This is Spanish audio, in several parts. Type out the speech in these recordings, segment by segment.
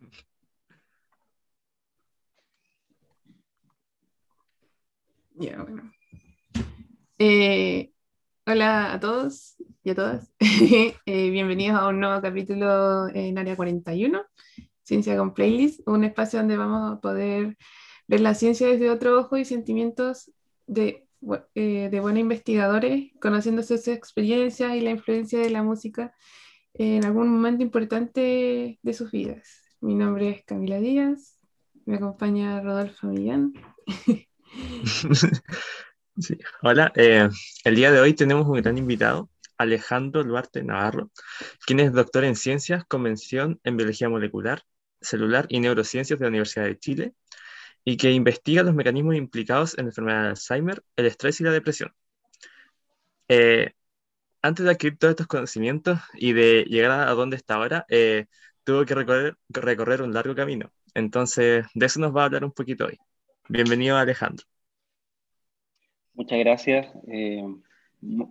Ya. Eh, hola a todos y a todas. Eh, bienvenidos a un nuevo capítulo en Área 41, Ciencia con Playlist, un espacio donde vamos a poder ver la ciencia desde otro ojo y sentimientos de, eh, de buenos investigadores, conociendo sus experiencias y la influencia de la música en algún momento importante de sus vidas. Mi nombre es Camila Díaz, me acompaña Rodolfo Millán. Hola, eh, el día de hoy tenemos un gran invitado, Alejandro Duarte Navarro, quien es doctor en ciencias, convención en biología molecular, celular y neurociencias de la Universidad de Chile, y que investiga los mecanismos implicados en la enfermedad de Alzheimer, el estrés y la depresión. Eh, antes de adquirir todos estos conocimientos y de llegar a donde está ahora, eh, tuvo que recorrer, recorrer un largo camino. Entonces, de eso nos va a hablar un poquito hoy. Bienvenido, Alejandro. Muchas gracias. Eh,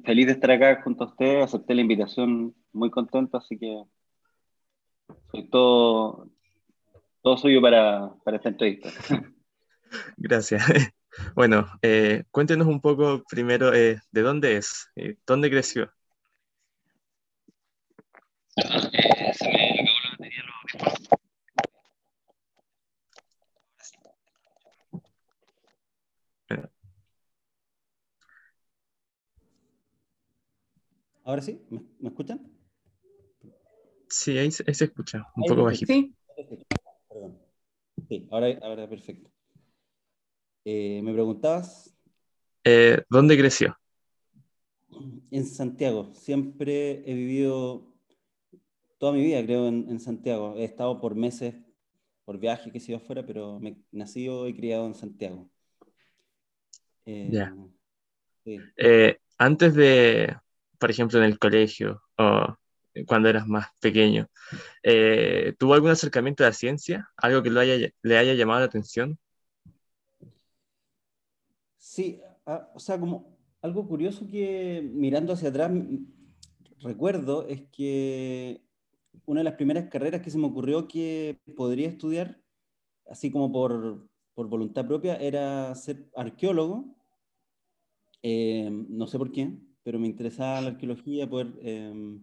feliz de estar acá junto a usted. Acepté la invitación muy contento, así que soy todo, todo suyo para, para esta entrevista. Gracias. Bueno, eh, cuéntenos un poco primero eh, de dónde es, dónde creció. se me acabó la batería ¿Ahora sí? ¿Me, escuchan? Sí, ahí se, escucha, un poco bajito. Sí. Perdón. Sí, ahora, ahora perfecto. Eh, ¿Me preguntabas? Eh, ¿Dónde creció? En Santiago. Siempre he vivido toda mi vida, creo, en, Santiago. He estado por meses, por viaje, que he sido afuera, pero me nacido y criado en Santiago. Eh, ya. antes de, por ejemplo, en el colegio o cuando eras más pequeño, eh, ¿tuvo algún acercamiento a la ciencia? ¿Algo que lo haya, le haya llamado la atención? Sí, ah, o sea, como algo curioso que mirando hacia atrás recuerdo es que una de las primeras carreras que se me ocurrió que podría estudiar, así como por, por voluntad propia, era ser arqueólogo. Eh, no sé por qué, pero me interesaba la arqueología, poder, em,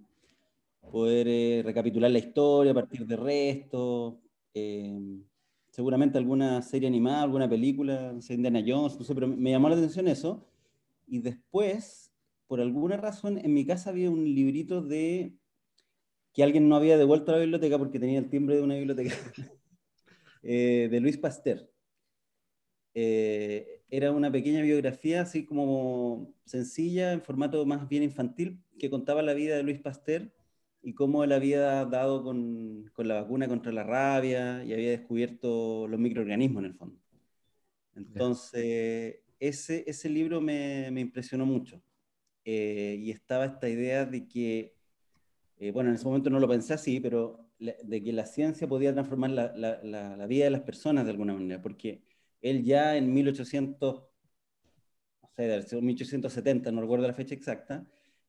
poder eh, recapitular la historia a partir de restos, em, seguramente alguna serie animada, alguna película, no sé, Indiana Jones, no sé, pero me llamó la atención eso. Y después, por alguna razón, en mi casa había un librito de que alguien no había devuelto a la biblioteca porque tenía el timbre de una biblioteca, eh, de Luis Pasteur. Eh, era una pequeña biografía, así como sencilla, en formato más bien infantil, que contaba la vida de Luis Pasteur y cómo él había dado con, con la vacuna contra la rabia y había descubierto los microorganismos en el fondo. Entonces, ese, ese libro me, me impresionó mucho. Eh, y estaba esta idea de que, eh, bueno, en ese momento no lo pensé así, pero de que la ciencia podía transformar la, la, la vida de las personas de alguna manera, porque él ya en 1800, no sé, 1870, no recuerdo la fecha exacta,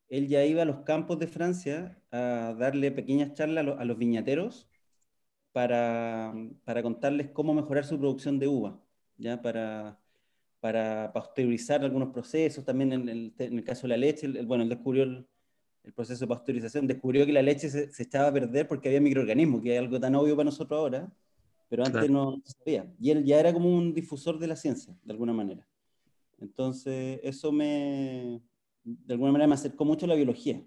él ya iba a los campos de Francia a darle pequeñas charlas a los, viñateros para, para, contarles cómo mejorar su producción de uva, ya para, para pasteurizar algunos procesos, también en el, el caso de la leche, bueno, él descubrió el, proceso de pasteurización, descubrió que la leche se, se, echaba a perder porque había microorganismos, que es algo tan obvio para nosotros ahora, pero antes no se sabía. Y él ya era como un difusor de la ciencia, de alguna manera. Entonces, eso me, de alguna manera me acercó mucho a la biología.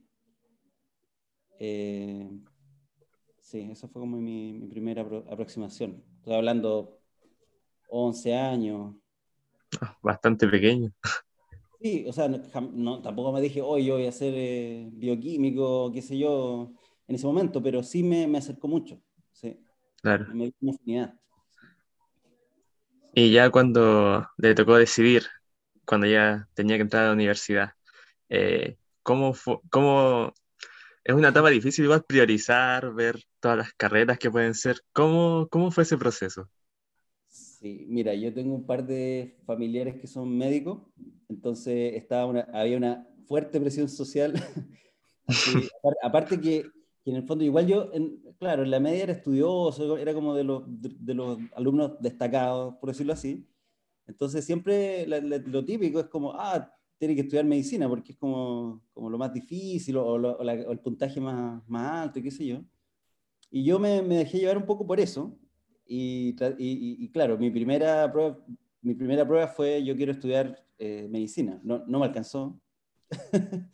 Eh, sí, esa fue como mi, mi, primera aproximación. Estoy hablando 11 años. Ah, bastante pequeño. Sí, o sea, no, tampoco me dije, hoy yo voy a ser eh, bioquímico, qué sé yo, en ese momento, pero sí me, me acercó mucho. Sí. Claro. Y ya cuando le tocó decidir, cuando ya tenía que entrar a la universidad, eh, ¿cómo, ¿cómo, es una etapa difícil igual priorizar, ver todas las carreras que pueden ser? ¿Cómo, cómo fue ese proceso? Sí, mira, yo tengo un par de familiares que son médicos, entonces estaba había una fuerte presión social. aparte que en el fondo, igual yo, claro, en la media era estudioso, era como de los, de, los alumnos destacados, por decirlo así. Entonces siempre lo típico es como, ah, tiene que estudiar medicina porque es como, como lo más difícil o, o, el puntaje más, más alto qué sé yo. Y yo me, me dejé llevar un poco por eso. Y, y, y, claro, mi primera, prueba, mi primera prueba fue yo quiero estudiar eh, medicina. No, no me alcanzó.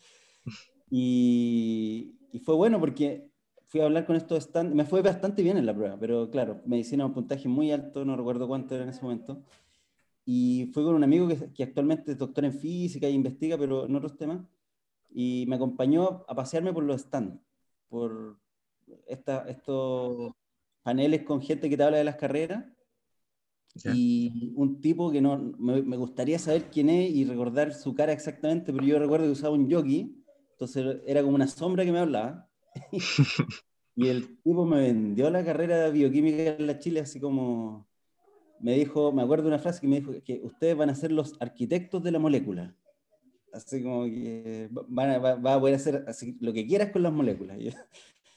y, y fue bueno porque fui a hablar con estos stand, me fue bastante bien en la prueba, pero claro, medicina un puntaje muy alto, no recuerdo cuánto era en ese momento. Y fui con un amigo que, que actualmente es doctor en física e investiga, pero en otros temas, y me acompañó a pasearme por los stands, por esta, estos paneles con gente que te habla de las carreras. Y un tipo que no me, me, gustaría saber quién es y recordar su cara exactamente, pero yo recuerdo que usaba un jockey entonces era como una sombra que me hablaba. y el tipo me vendió la carrera de bioquímica en la Chile, así como me dijo, me acuerdo de una frase que me dijo que ustedes van a ser los arquitectos de la molécula. Así como que van a, va, a poder hacer así, lo que quieras con las moléculas.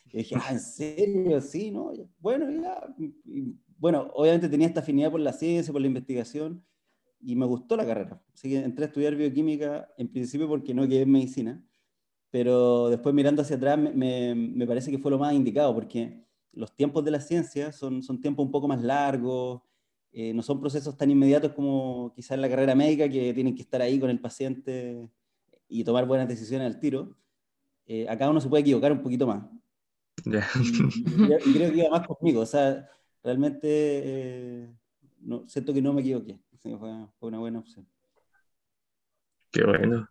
Y yo, dije, ah, ¿en serio? Sí, ¿no? Bueno, ya. bueno, obviamente tenía esta afinidad por la ciencia, por la investigación, y me gustó la carrera. Así que entré a estudiar bioquímica en principio porque no quedé en medicina pero después mirando hacia atrás me, me, parece que fue lo más indicado, porque los tiempos de la ciencia son, son tiempos un poco más largos, eh, no son procesos tan inmediatos como quizás en la carrera médica, que tienen que estar ahí con el paciente y tomar buenas decisiones al tiro. Eh, acá uno se puede equivocar un poquito más. Y, creo que iba más conmigo, o sea, realmente eh, no, siento que no me equivoqué, fue, fue una buena opción. Qué bueno.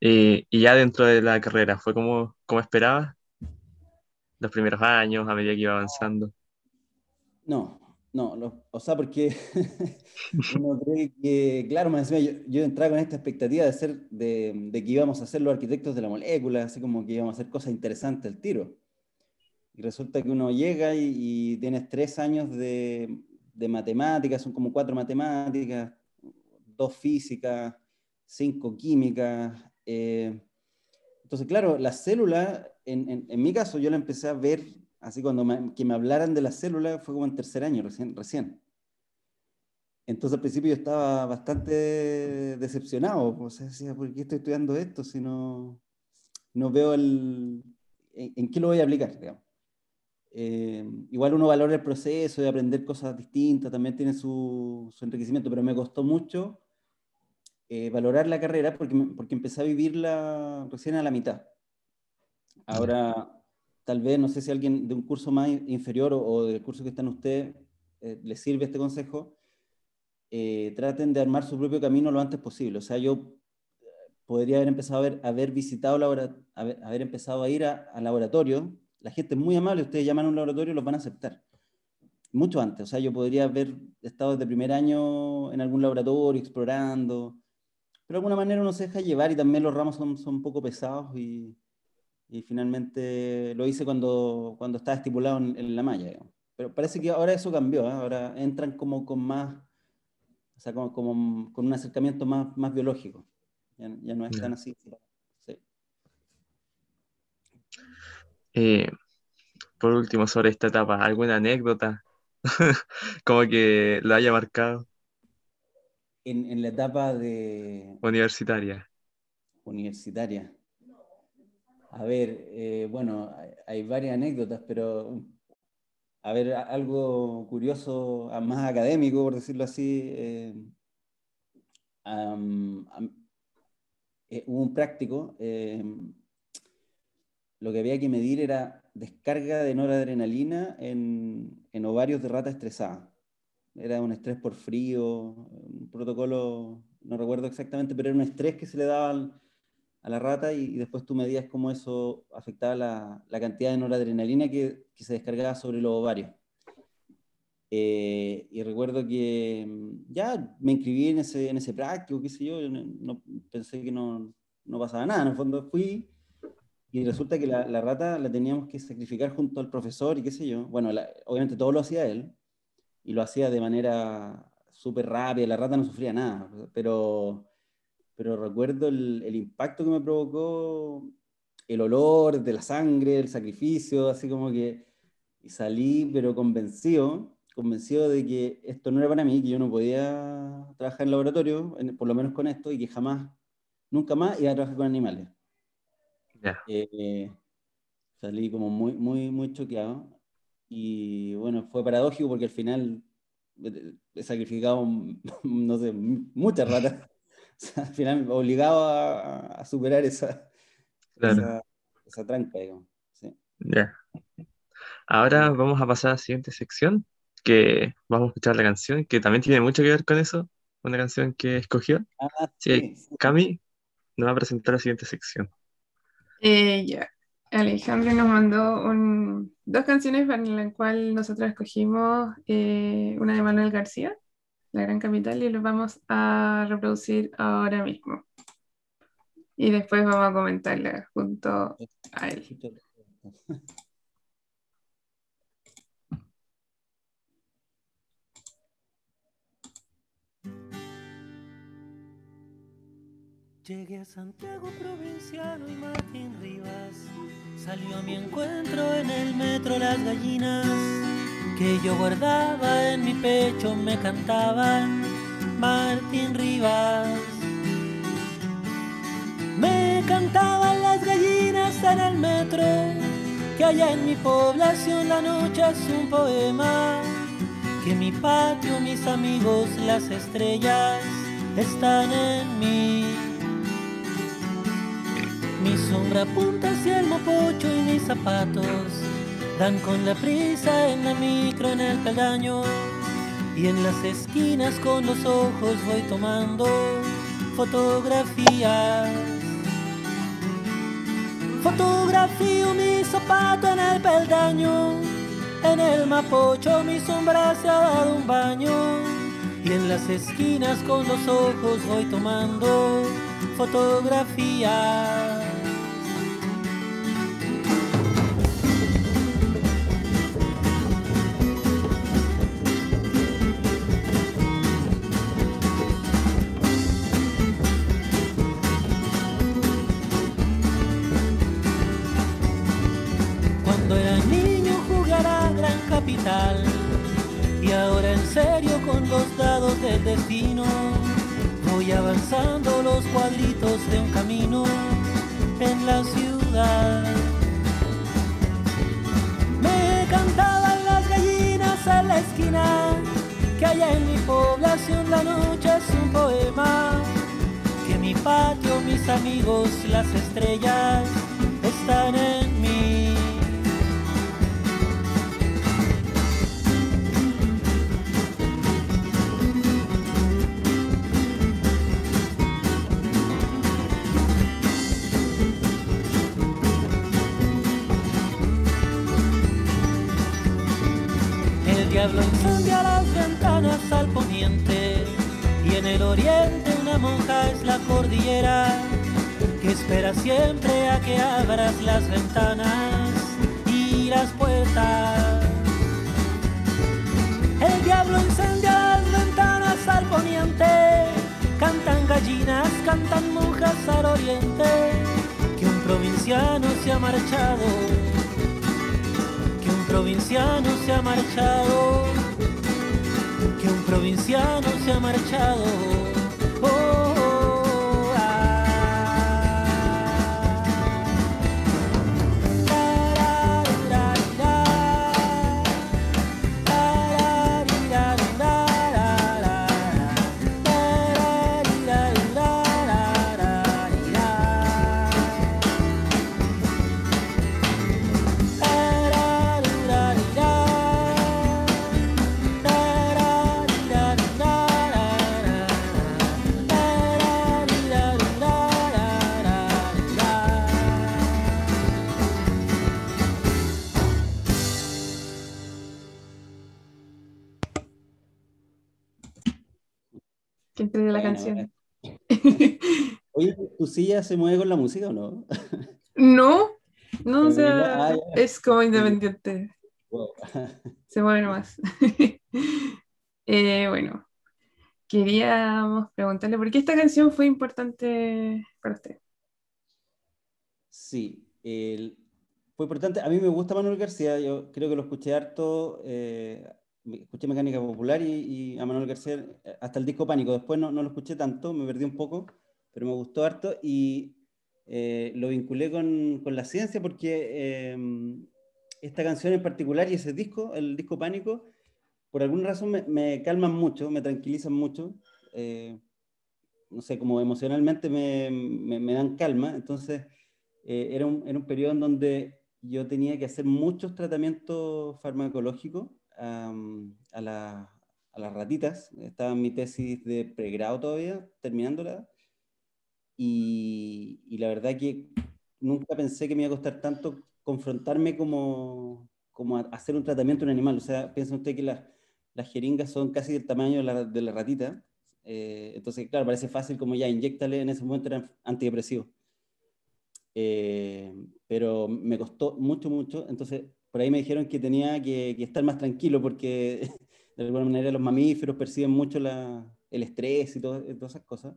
Y, ya dentro de la carrera, ¿fue como, como esperabas? Los primeros años, a medida que iba avanzando. No, no, o sea, porque uno cree que, claro, me yo, yo entraba con esta expectativa de, ser, de, que íbamos a ser los arquitectos de la molécula, así como que íbamos a hacer cosas interesantes al tiro. Y resulta que uno llega y, tienes tres años de, de matemáticas, son como cuatro matemáticas, dos físicas, cinco químicas, eh, entonces, claro, la célula, en, en, mi caso, yo la empecé a ver, así cuando me, que me hablaran de la célula, fue como en tercer año recién. recién. Entonces, al principio yo estaba bastante decepcionado, o sea, decía, ¿por qué estoy estudiando esto si no, no veo el, en, qué lo voy a aplicar? Digamos. Eh, igual uno valora el proceso de aprender cosas distintas, también tiene su, su enriquecimiento, pero me costó mucho eh, valorar la carrera porque, porque empecé a vivirla recién a la mitad. Ahora, tal vez, no sé si alguien de un curso más inferior o, del curso que están ustedes eh, les sirve este consejo, eh, traten de armar su propio camino lo antes posible. O sea, yo podría haber empezado a haber, haber visitado, haber, haber empezado a ir al laboratorio. La gente es muy amable, ustedes llaman a un laboratorio y los van a aceptar. Mucho antes, o sea, yo podría haber estado desde primer año en algún laboratorio explorando, pero de alguna manera uno se deja llevar y también los ramos son, son un poco pesados y, y finalmente lo hice cuando, cuando estaba estipulado en, la malla. Pero parece que ahora eso cambió, ¿eh? ahora entran como con más, o sea, como, como con un acercamiento más, más biológico. Ya, ya no es tan así. Sí. Eh, por último, sobre esta etapa, ¿alguna anécdota como que lo haya marcado? En, la etapa de... Universitaria. Universitaria. A ver, eh, bueno, hay, varias anécdotas, pero a ver, algo curioso, más académico, por decirlo así. Eh, eh, hubo un práctico, lo que había que medir era descarga de noradrenalina en, en ovarios de rata estresada era un estrés por frío, un protocolo, no recuerdo exactamente, pero era un estrés que se le daba a la rata y, después tú medías cómo eso afectaba la, la cantidad de noradrenalina que, que, se descargaba sobre los ovarios. Eh, y recuerdo que mm, ya me inscribí en ese, en ese práctico, qué sé yo, no, pensé que no, no, pasaba nada, en el fondo fui y resulta que la, la, rata la teníamos que sacrificar junto al profesor y qué sé yo. Bueno, obviamente todo lo hacía él, y lo hacía de manera súper rápida, la rata no sufría nada, pero, pero recuerdo el, el, impacto que me provocó el olor de la sangre, el sacrificio, así como que, y salí, pero convencido, convencido de que esto no era para mí, que yo no podía trabajar en laboratorio, por lo menos con esto, y que jamás, nunca más iba a trabajar con animales. Eh, salí como muy, muy, muy choqueado. Y bueno, fue paradójico porque al final eh, he sacrificado, no sé, muchas ratas. al final obligado a, superar esa, esa, tranca, digamos. Ya. Ahora vamos a pasar a la siguiente sección, que vamos a escuchar la canción, que también tiene mucho que ver con eso, una canción que escogió. Ah, sí, Cami nos va a presentar la siguiente sección. Eh, ya, Alejandro nos mandó dos canciones para las cuales nosotros escogimos eh, una de Manuel García, La Gran Capital, y lo vamos a reproducir ahora mismo. Y después vamos a comentarla junto a él. Llegué a Santiago Provinciano y Martín Rivas salió a mi encuentro en el metro las gallinas que yo guardaba en mi pecho me cantaban Martín Rivas. Me cantaban las gallinas en el metro que allá en mi población la noche es un poema que mi patio, mis amigos, las estrellas están en mí. Mi sombra apunta hacia el mopocho y mis zapatos dan con la prisa en la micro en el peldaño y en las esquinas con los ojos voy tomando fotografías. Fotografío mi zapato en el peldaño, en el mapocho mi sombra se ha dado un baño y en las esquinas con los ojos voy tomando fotografías. Con los dados del destino, voy avanzando los cuadritos de un camino en la ciudad. Me cantaban las gallinas en la esquina, que allá en mi población la noche es un poema, que mi patio, mis amigos, las estrellas están en oriente una monja es la cordillera que espera siempre a que abras las ventanas y las puertas. El diablo incendia las ventanas al poniente, cantan gallinas, cantan monjas al oriente, que un provinciano se ha marchado provinciano se ha marchado, que provinciano se ha marchado. Oye, ¿tu silla se mueve con la música o no? No, no, o sea, ah, es como independiente. Se mueve nomás. Eh, bueno, queríamos preguntarle por qué esta canción fue importante para usted. Sí, fue importante. A mí me gusta Manuel García, yo creo que lo escuché harto, eh, escuché Mecánica Popular y, a Manuel García eh, hasta el disco Pánico. Después no, no, lo escuché tanto, me perdí un poco, pero me gustó harto y eh, lo vinculé con, con, la ciencia porque esta canción en particular y ese disco, el disco Pánico, por alguna razón me, me calman mucho, me tranquilizan mucho no sé, como emocionalmente me, me, dan calma. Entonces, eh, era, un, era, un, periodo en donde yo tenía que hacer muchos tratamientos farmacológicos a, la, a, las ratitas. Estaba en mi tesis de pregrado todavía, terminándola. Y, y, la verdad que nunca pensé que me iba a costar tanto confrontarme como, como hacer un tratamiento en un animal. O sea, piensa usted que las, las jeringas son casi del tamaño de la, de la ratita eh, entonces, claro, parece fácil como ya inyectale, en ese momento era antidepresivo. Eh, pero me costó mucho, mucho. Entonces, por ahí me dijeron que tenía que, estar más tranquilo porque de alguna manera los mamíferos perciben mucho el estrés y todas esas cosas.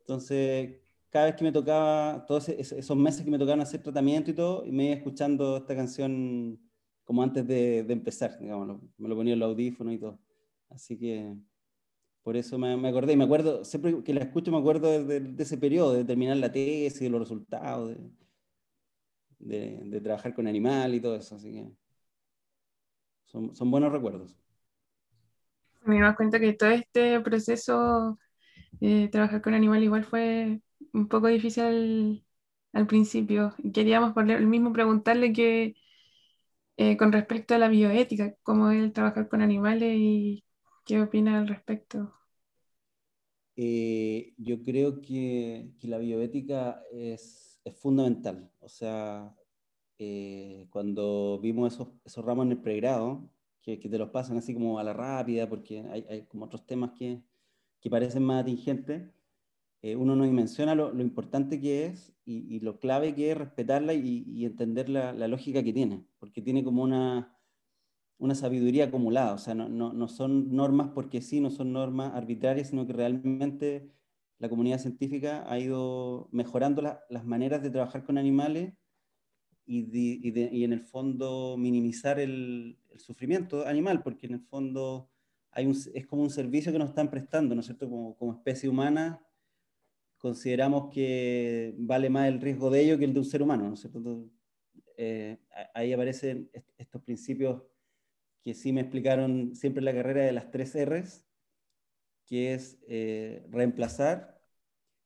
Entonces, cada vez que me tocaba, todos esos meses que me tocaban hacer tratamiento y todo, me iba escuchando esta canción como antes de, empezar, digamos, me lo ponía en el audífono y todo. Así que por eso me, me, acordé, me acuerdo, siempre que la escucho me acuerdo de, ese periodo, de terminar la tesis, de los resultados, de, de, trabajar con animal y todo eso, así que son, son buenos recuerdos. Me das cuenta que todo este proceso de trabajar con animal igual fue un poco difícil al, principio. Queríamos por el mismo preguntarle que eh, con respecto a la bioética, cómo es el trabajar con animales y ¿Qué opina al respecto? Eh, yo creo que, que, la bioética es, es fundamental. O sea, eh, cuando vimos esos, esos, ramos en el pregrado, que, que, te los pasan así como a la rápida, porque hay, hay como otros temas que, que parecen más atingentes, eh, uno no dimensiona lo, lo, importante que es y, y, lo clave que es respetarla y, y entender la, la, lógica que tiene, porque tiene como una, una sabiduría acumulada, o sea, no, no, no, son normas porque sí, no son normas arbitrarias, sino que realmente la comunidad científica ha ido mejorando las maneras de trabajar con animales y, y, en el fondo minimizar el, sufrimiento animal, porque en el fondo hay un, es como un servicio que nos están prestando, ¿no es cierto? Como, como especie humana consideramos que vale más el riesgo de ello que el de un ser humano, ¿no es cierto? Eh, ahí aparecen estos principios que sí me explicaron siempre la carrera de las tres R's, que es eh, reemplazar,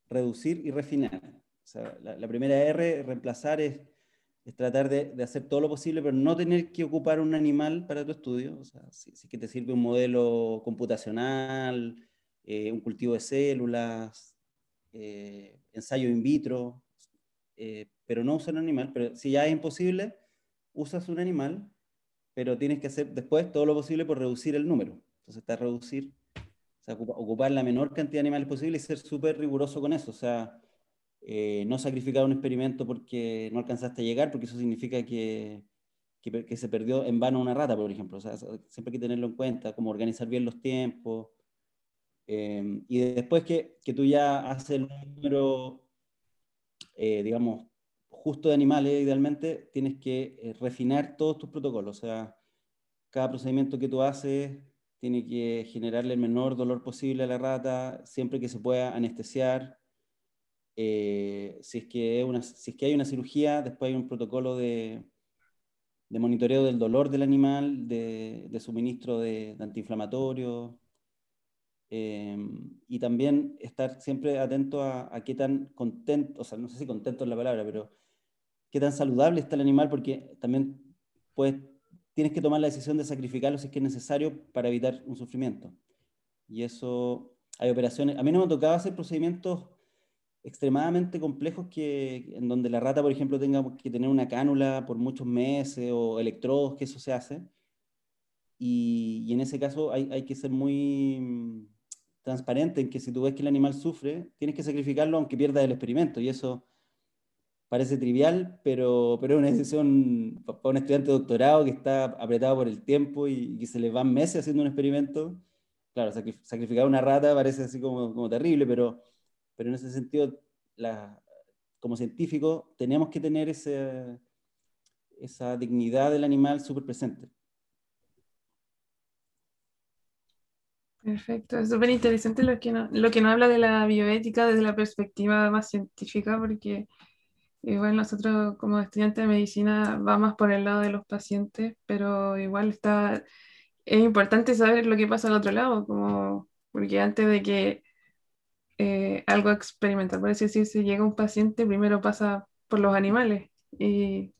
reducir y refinar. La, primera R, reemplazar, es, tratar de, de, hacer todo lo posible, pero no tener que ocupar un animal para tu estudio. O sea, si, si que te sirve un modelo computacional, eh, un cultivo de células, eh, ensayo in vitro, pero no usar un animal. Pero si ya es imposible, usas un animal pero tienes que hacer después todo lo posible por reducir el número. Entonces está reducir, sea, ocupar la menor cantidad de animales posible y ser súper riguroso con eso. O sea, eh, no sacrificar un experimento porque no alcanzaste a llegar, porque eso significa que, que, se perdió en vano una rata, por ejemplo. O sea, siempre hay que tenerlo en cuenta, como organizar bien los tiempos. Eh, y después que, que, tú ya haces el número, eh, digamos, justo de animales, idealmente, tienes que eh, refinar todos tus protocolos. O sea, cada procedimiento que tú haces tiene que generarle el menor dolor posible a la rata, siempre que se pueda anestesiar. Eh, si, es que una, si es que hay una cirugía, después hay un protocolo de, de monitoreo del dolor del animal, de, de suministro de, de antiinflamatorios. Eh, y también estar siempre atento a, a, qué tan contento, o sea, no sé si contento es la palabra, pero qué tan saludable está el animal, porque también puedes, tienes que tomar la decisión de sacrificarlo si es que es necesario para evitar un sufrimiento. Y eso, hay operaciones, a mí no me tocaba hacer procedimientos extremadamente complejos que, en donde la rata, por ejemplo, tenga que tener una cánula por muchos meses o electrodos, que eso se hace. Y, en ese caso hay, que ser muy mm, transparente en que si tú ves que el animal sufre, tienes que sacrificarlo aunque pierda el experimento. Y eso parece trivial, pero, pero es una decisión para un estudiante de doctorado que está apretado por el tiempo y, que se le van meses haciendo un experimento. Claro, sacrificar una rata parece así como, como terrible, pero, pero en ese sentido la, como científicos, tenemos que tener ese, esa dignidad del animal súper presente. Perfecto, es súper interesante lo que, no, lo que nos habla de la bioética desde la perspectiva más científica, porque igual nosotros como estudiantes de medicina va más por el lado de los pacientes, pero igual está, es importante saber lo que pasa al otro lado, como, porque antes de que eh, algo experimental, por así decirse, llega un paciente, primero pasa por los animales y,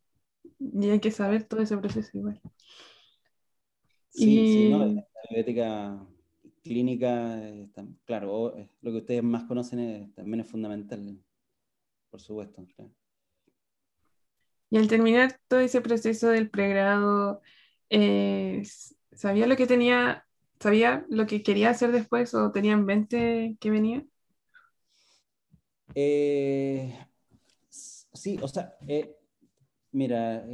y hay que saber todo ese proceso igual. Sí, sí, no, la bioética clínica, eh, claro, eh, lo que ustedes más conocen también es fundamental, por supuesto. Y al terminar todo ese proceso del pregrado, eh, ¿sabía lo que tenía, sabía lo que quería hacer después o tenía en mente que venía? sí, o sea, mira,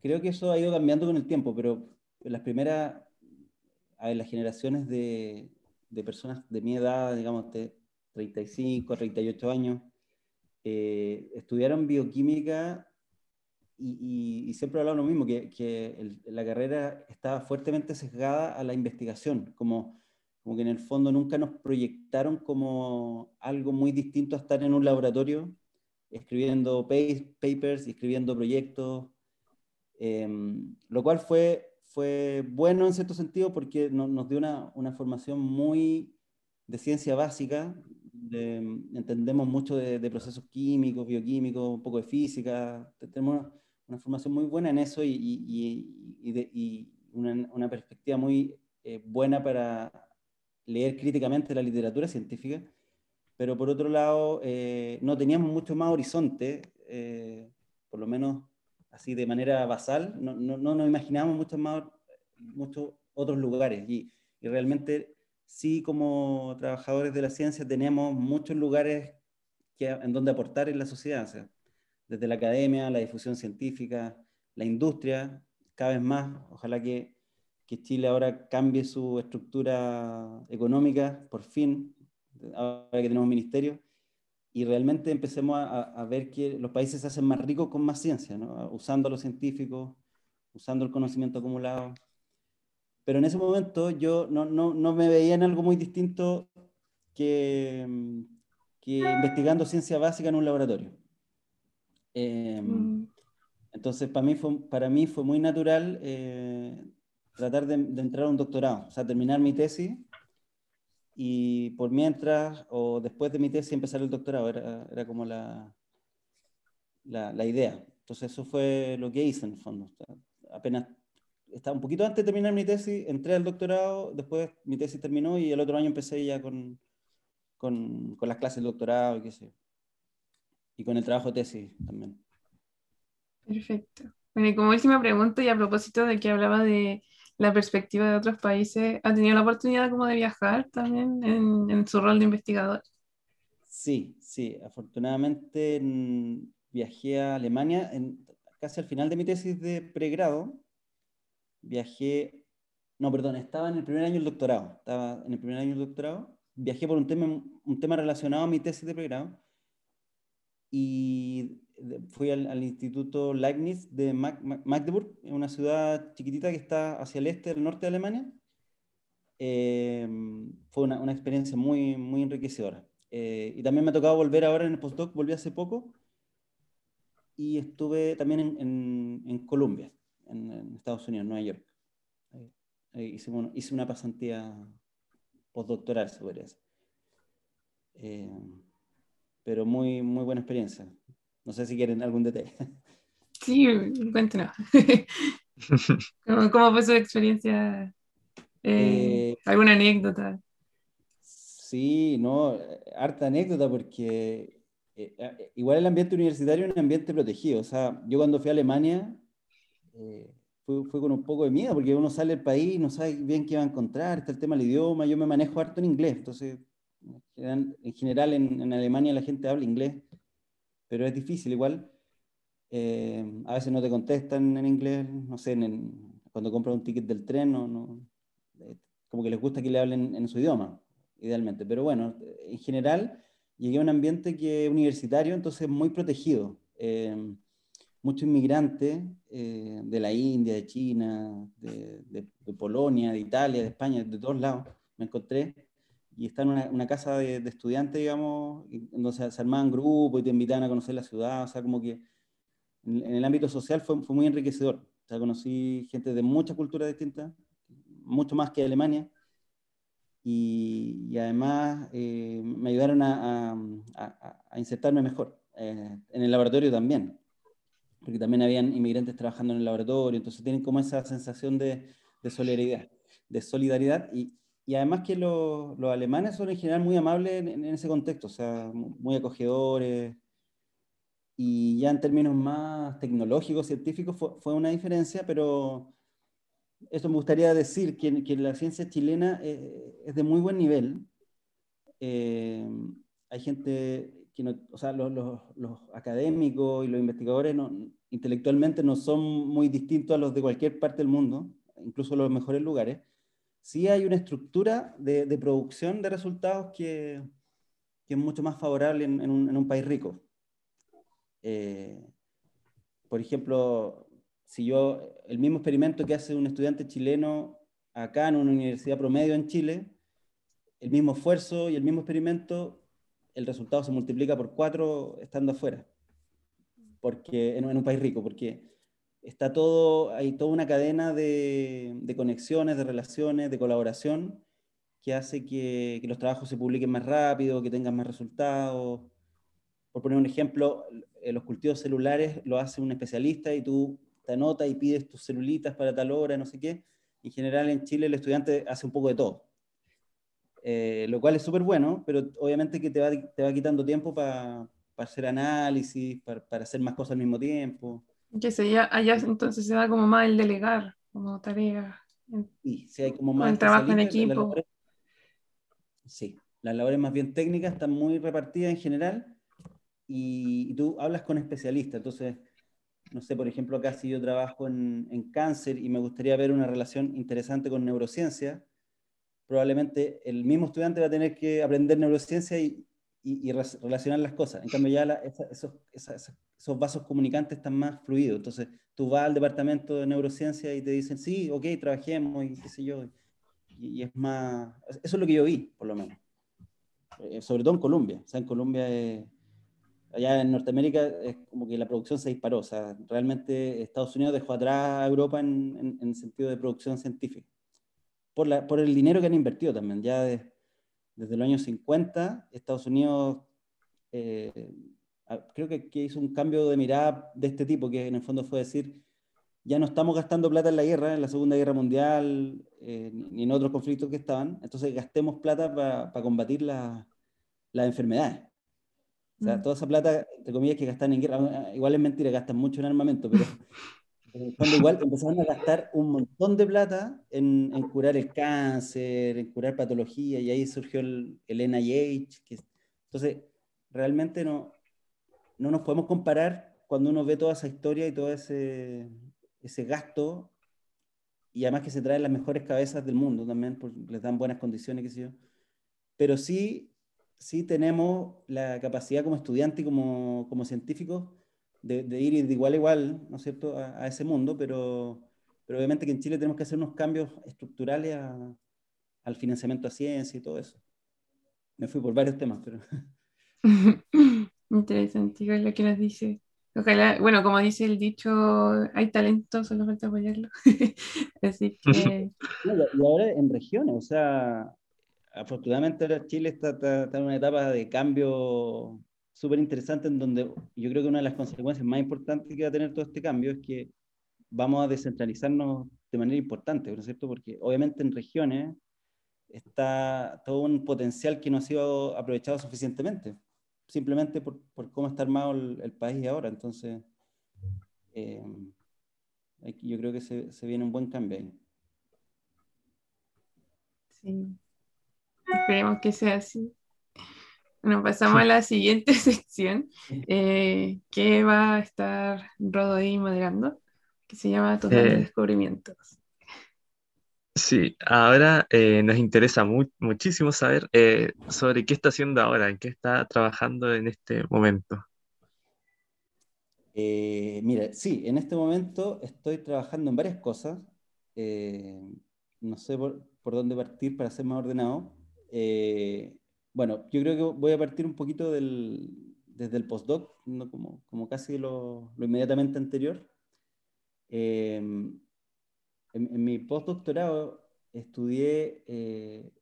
creo que eso ha ido cambiando con el tiempo, pero las primeras a las generaciones de, personas de mi edad, digamos, de 35, 38 años, eh, estudiaron bioquímica y, y, siempre hablaban lo mismo, que, que la carrera estaba fuertemente sesgada a la investigación, como, como que en el fondo nunca nos proyectaron como algo muy distinto a estar en un laboratorio escribiendo papers, escribiendo proyectos, em, lo cual fue fue bueno en cierto sentido porque nos dio una, una, formación muy de ciencia básica, entendemos mucho de, procesos químicos, bioquímicos, un poco de física, tenemos una, formación muy buena en eso y, y, y, una, una, perspectiva muy eh, buena para leer críticamente la literatura científica, pero por otro lado eh, no teníamos mucho más horizonte, eh, por lo menos así de manera basal, no, no, no nos imaginábamos muchos más, muchos otros lugares. Y, y, realmente sí como trabajadores de la ciencia tenemos muchos lugares que, en donde aportar en la sociedad, desde la academia, la difusión científica, la industria, cada vez más. Ojalá que, que Chile ahora cambie su estructura económica, por fin, ahora que tenemos ministerio, y realmente empecemos a, ver que los países se hacen más ricos con más ciencia, ¿no? usando a los científicos, usando el conocimiento acumulado. Pero en ese momento yo no, no, no me veía en algo muy distinto que, que investigando ciencia básica en un laboratorio. Em, mm. Entonces, para mí fue, para mí fue muy natural eh, tratar de, de, entrar a un doctorado, o sea, terminar mi tesis y por mientras o después de mi tesis empezar el doctorado, era, era como la, la, la, idea. Entonces eso fue lo que hice en el fondo. Apenas, estaba un poquito antes de terminar mi tesis, entré al doctorado, después mi tesis terminó y el otro año empecé ya con, con, con las clases de doctorado y qué sé. Y con el trabajo de tesis también. Perfecto. Bueno, y como última pregunta y a propósito de que hablaba de la perspectiva de otros países. ¿Ha tenido la oportunidad como de viajar también en, su rol de investigador? Sí, sí. Afortunadamente viajé a Alemania en, casi al final de mi tesis de pregrado. Viajé, no, perdón, estaba en el primer año del doctorado. Estaba en el primer año del doctorado. Viajé por un tema, un tema relacionado a mi tesis de pregrado. Y fui al, Instituto Leibniz de Magdeburg, una ciudad chiquitita que está hacia el este, del norte de Alemania. Eh, fue una, una, experiencia muy, muy enriquecedora. Eh, y también me ha tocado volver ahora en el postdoc, volví hace poco, y estuve también en, en, en Colombia, en, Estados Unidos, Nueva York. hice, hice, una pasantía postdoctoral, decir. Eh, pero muy, muy buena experiencia. No sé si quieren algún detalle. Sí, cuéntenos. ¿Cómo, fue su experiencia? Eh, eh, ¿Alguna anécdota? Sí, no, harta anécdota porque eh, igual el ambiente universitario es un ambiente protegido. O sea, yo cuando fui a Alemania fue, fue, con un poco de miedo porque uno sale del país, no sabe bien qué va a encontrar, está el tema del idioma, yo me manejo harto en inglés, entonces en general en, en Alemania la gente habla inglés pero es difícil igual. Eh, a veces no te contestan en inglés, no sé, cuando compras un ticket del tren, no, no, eh, como que les gusta que le hablen en su idioma, idealmente. Pero bueno, en general, llegué a un ambiente que universitario, entonces muy protegido. Eh, muchos inmigrantes eh, de la India, de China, de, Polonia, de Italia, de España, de todos lados, me encontré. Y está en una, casa de, estudiantes, digamos, donde se, armaban grupos y te invitaban a conocer la ciudad. O sea, como que en, el ámbito social fue, fue, muy enriquecedor. O sea, conocí gente de muchas culturas distintas, mucho más que Alemania. Y, además eh, me ayudaron a, a, a, insertarme mejor. Eh, en el laboratorio también porque también habían inmigrantes trabajando en el laboratorio, entonces tienen como esa sensación de, de solidaridad, de solidaridad y, y además que los, los, alemanes son en general muy amables en, ese contexto, o sea, muy acogedores, y ya en términos más tecnológicos, científicos, fue, fue una diferencia, pero eso me gustaría decir, que, que la ciencia chilena eh, es de muy buen nivel. Eh, hay gente o sea, los, los, los, académicos y los investigadores no, intelectualmente no son muy distintos a los de cualquier parte del mundo, incluso los mejores lugares, sí hay una estructura de, producción de resultados que, es mucho más favorable en, en, un, en un, país rico. Eh, por ejemplo, si yo, el mismo experimento que hace un estudiante chileno acá en una universidad promedio en Chile, el mismo esfuerzo y el mismo experimento el resultado se multiplica por cuatro estando afuera, porque, en, un país rico, porque está todo, hay toda una cadena de, conexiones, de relaciones, de colaboración que hace que, los trabajos se publiquen más rápido, que tengan más resultados. Por poner un ejemplo, eh, los cultivos celulares lo hace un especialista y tú te anotas y pides tus celulitas para tal hora, no sé qué. En general en Chile el estudiante hace un poco de todo. Eh, lo cual es súper bueno, pero obviamente que te va, te va quitando tiempo para hacer análisis, para, hacer más cosas al mismo tiempo. Que allá, allá entonces se da como más el delegar, como tarea. Sí, sí hay como más... El trabajo en equipo. sí, las labores más bien técnicas están muy repartidas en general y, tú hablas con especialistas, entonces no sé, por ejemplo, acá si yo trabajo en, en, cáncer y me gustaría ver una relación interesante con neurociencia, probablemente el mismo estudiante va a tener que aprender neurociencia y, y, relacionar las cosas. En cambio, ya esos, esos, vasos comunicantes están más fluidos. Entonces, tú vas al departamento de neurociencia y te dicen, sí, ok, trabajemos y qué sé yo. Y, es más, eso es lo que yo vi, por lo menos. Eh, sobre todo en Colombia. O sea, en Colombia, allá en Norteamérica, es como que la producción se disparó. O sea, realmente Estados Unidos dejó atrás a Europa en, en, en sentido de producción científica por, la, por el dinero que han invertido también. Ya desde los años 50, Estados Unidos eh, creo que, que, hizo un cambio de mirada de este tipo, que en el fondo fue decir, ya no estamos gastando plata en la guerra, en la Segunda Guerra Mundial, eh, ni en otros conflictos que estaban, entonces gastemos plata para combatir las enfermedades. O sea, mm. toda esa plata, entre comillas, que gastan en guerra, igual es mentira, gastan mucho en armamento, pero cuando igual empezaron a gastar un montón de plata en, en, curar el cáncer, en curar patología, y ahí surgió el, el NIH. Que, entonces, realmente no, no nos podemos comparar cuando uno ve toda esa historia y todo ese, ese gasto, y además que se traen las mejores cabezas del mundo también, porque les dan buenas condiciones, qué sé yo. Pero sí, sí tenemos la capacidad como estudiante y como, como científicos de, ir de igual a igual, ¿no es cierto?, a, ese mundo, pero, pero, obviamente que en Chile tenemos que hacer unos cambios estructurales al financiamiento a ciencia y todo eso. Me fui por varios temas, pero... Interesante, igual lo que nos dice. Ojalá, bueno, como dice el dicho, hay talento, solo falta apoyarlo. Así que... y ahora en regiones, o sea, afortunadamente ahora Chile está, está, está en una etapa de cambio súper interesante en donde yo creo que una de las consecuencias más importantes que va a tener todo este cambio es que vamos a descentralizarnos de manera importante, ¿no es cierto? Porque obviamente en regiones está todo un potencial que no ha sido aprovechado suficientemente, simplemente por, por cómo está armado el, país ahora. Entonces, eh, yo creo que se, se viene un buen cambio ahí. Sí, esperemos que sea así. Bueno, pasamos a la siguiente sección eh, que va a estar Rodo ahí moderando, que se llama Tus eh, descubrimientos. Sí, ahora eh, nos interesa mu- muchísimo saber eh, sobre qué está haciendo ahora, en qué está trabajando en este momento. Eh, mira, sí, en este momento estoy trabajando en varias cosas. Eh, no sé por, por dónde partir para ser más ordenado. Bueno, yo creo que voy a partir un poquito del, desde el postdoc, no como, como casi lo, lo inmediatamente anterior. Eh, en, en mi postdoctorado estudié eh,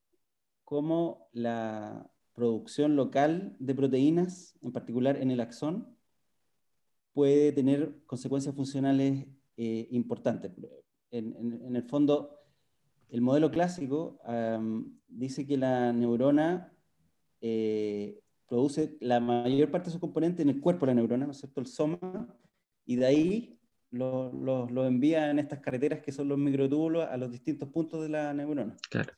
cómo la producción local de proteínas, en particular en el axón, puede tener consecuencias funcionales eh, importantes. En, en, en, el fondo, el modelo clásico um, dice que la neurona eh, produce la mayor parte de su componente en el cuerpo de la neurona, ¿no es cierto? El soma, y de ahí lo, lo, lo, envía en estas carreteras que son los microtúbulos a los distintos puntos de la neurona. Claro.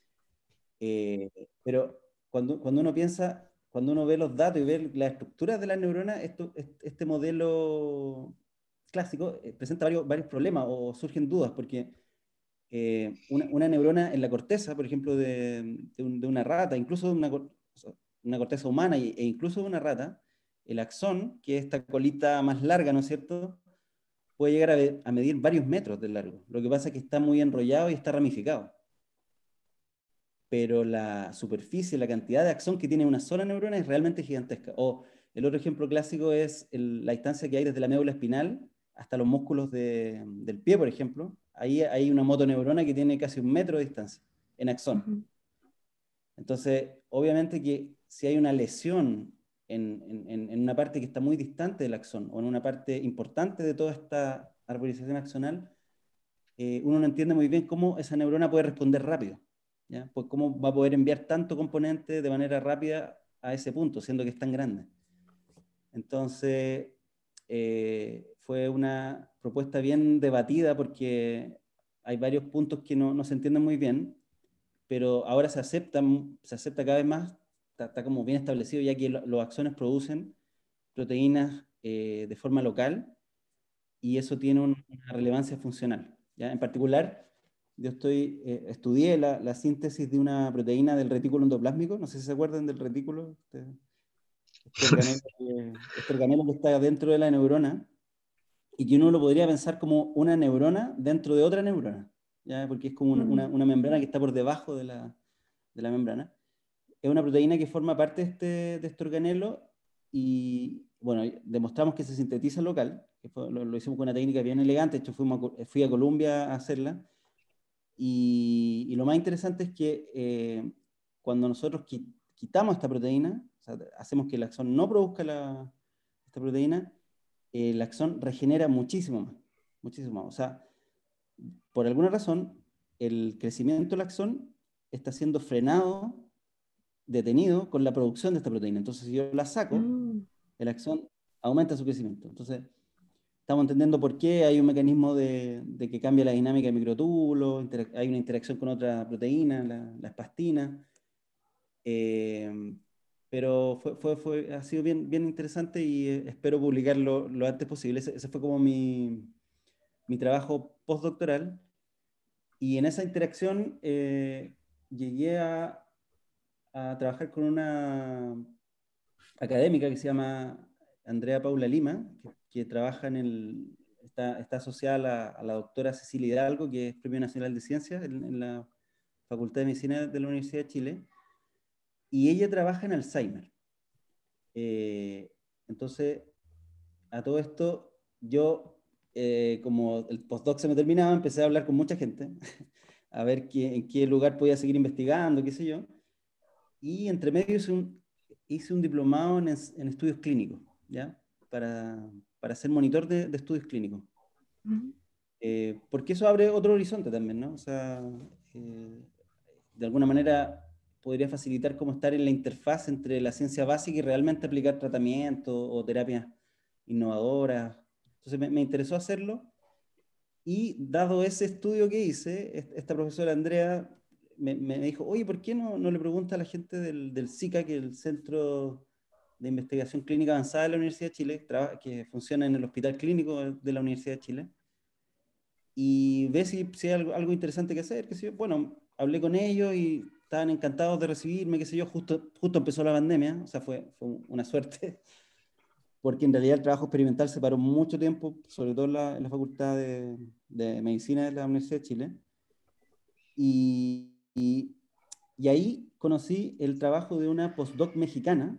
Eh, pero cuando, cuando uno piensa, cuando uno ve los datos y ve las estructuras de las neuronas, esto, este modelo clásico eh, presenta varios, varios problemas o surgen dudas, porque eh, una, una, neurona en la corteza, por ejemplo, de, de, un, de una rata, incluso de una, una corteza humana e incluso de una rata, el axón, que es esta colita más larga, ¿no es cierto?, puede llegar a, a, medir varios metros de largo. Lo que pasa es que está muy enrollado y está ramificado. Pero la superficie, la cantidad de axón que tiene una sola neurona es realmente gigantesca. O el otro ejemplo clásico es el, la distancia que hay desde la médula espinal hasta los músculos de, del pie, por ejemplo. Ahí hay una motoneurona que tiene casi un metro de distancia en axón. Uh -huh. Entonces, obviamente que si hay una lesión en, en, en, una parte que está muy distante del axón o en una parte importante de toda esta arborización axonal, eh, uno no entiende muy bien cómo esa neurona puede responder rápido. ¿ya? Pues cómo va a poder enviar tanto componente de manera rápida a ese punto, siendo que es tan grande. Entonces, eh, fue una propuesta bien debatida porque hay varios puntos que no, no se entienden muy bien, pero ahora se acepta, se acepta cada vez más está, está, como bien establecido ya que lo, los axones producen proteínas eh, de forma local y eso tiene un, una relevancia funcional. ¿ya? En particular, yo estoy, eh, estudié la, la, síntesis de una proteína del retículo endoplásmico, no sé si se acuerdan del retículo, este, este, organelo, que, este organelo que está dentro de la neurona y que uno lo podría pensar como una neurona dentro de otra neurona, ¿ya? porque es como una, una, una membrana que está por debajo de la, de la membrana es una proteína que forma parte de este, de este organelo y, bueno, demostramos que se sintetiza local, que fue, lo, lo, hicimos con una técnica bien elegante, de hecho fuimos a, fui a Colombia a hacerla, y, y, lo más interesante es que eh, cuando nosotros quitamos esta proteína, o sea, hacemos que el axón no produzca la, esta proteína, el axón regenera muchísimo más, muchísimo más. O sea, por alguna razón, el crecimiento del axón está siendo frenado detenido con la producción de esta proteína. Entonces, si yo la saco, mm. el axón aumenta su crecimiento. Entonces, estamos entendiendo por qué hay un mecanismo de, de que cambia la dinámica del microtúbulo, hay una interacción con otra proteína, la, la espastina. Eh, pero fue, fue, fue, ha sido bien, bien interesante y eh, espero publicarlo lo antes posible. Ese, ese fue como mi, mi, trabajo postdoctoral. Y en esa interacción eh, llegué a, a trabajar con una académica que se llama Andrea Paula Lima, que, trabaja en el, está, está asociada a la, doctora Cecilia Hidalgo, que es Premio Nacional de Ciencias en, en, la Facultad de Medicina de la Universidad de Chile, y ella trabaja en Alzheimer. Eh, entonces, a todo esto, yo, eh, como el postdoc se me terminaba, empecé a hablar con mucha gente, a ver qué, en qué lugar podía seguir investigando, qué sé yo y entre medio hice un, hice un diplomado en, en, estudios clínicos, ¿ya? Para, para ser monitor de, de estudios clínicos. Uh -huh. eh, porque eso abre otro horizonte también, ¿no? O sea, eh, de alguna manera podría facilitar cómo estar en la interfaz entre la ciencia básica y realmente aplicar tratamientos o terapias innovadoras. Entonces me, me interesó hacerlo y dado ese estudio que hice, esta profesora Andrea me, me, dijo, oye, ¿por qué no, no le pregunta a la gente del, del, SICA, que es el Centro de Investigación Clínica Avanzada de la Universidad de Chile, que funciona en el Hospital Clínico de la Universidad de Chile? y ve si, si hay algo, algo interesante que hacer. Que bueno, hablé con ellos y estaban encantados de recibirme, qué sé yo, justo, justo empezó la pandemia, o sea, fue, fue una suerte, porque en realidad el trabajo experimental se paró mucho tiempo, sobre todo en la, en la Facultad de, de, Medicina de la Universidad de Chile. Y, y, y, ahí conocí el trabajo de una postdoc mexicana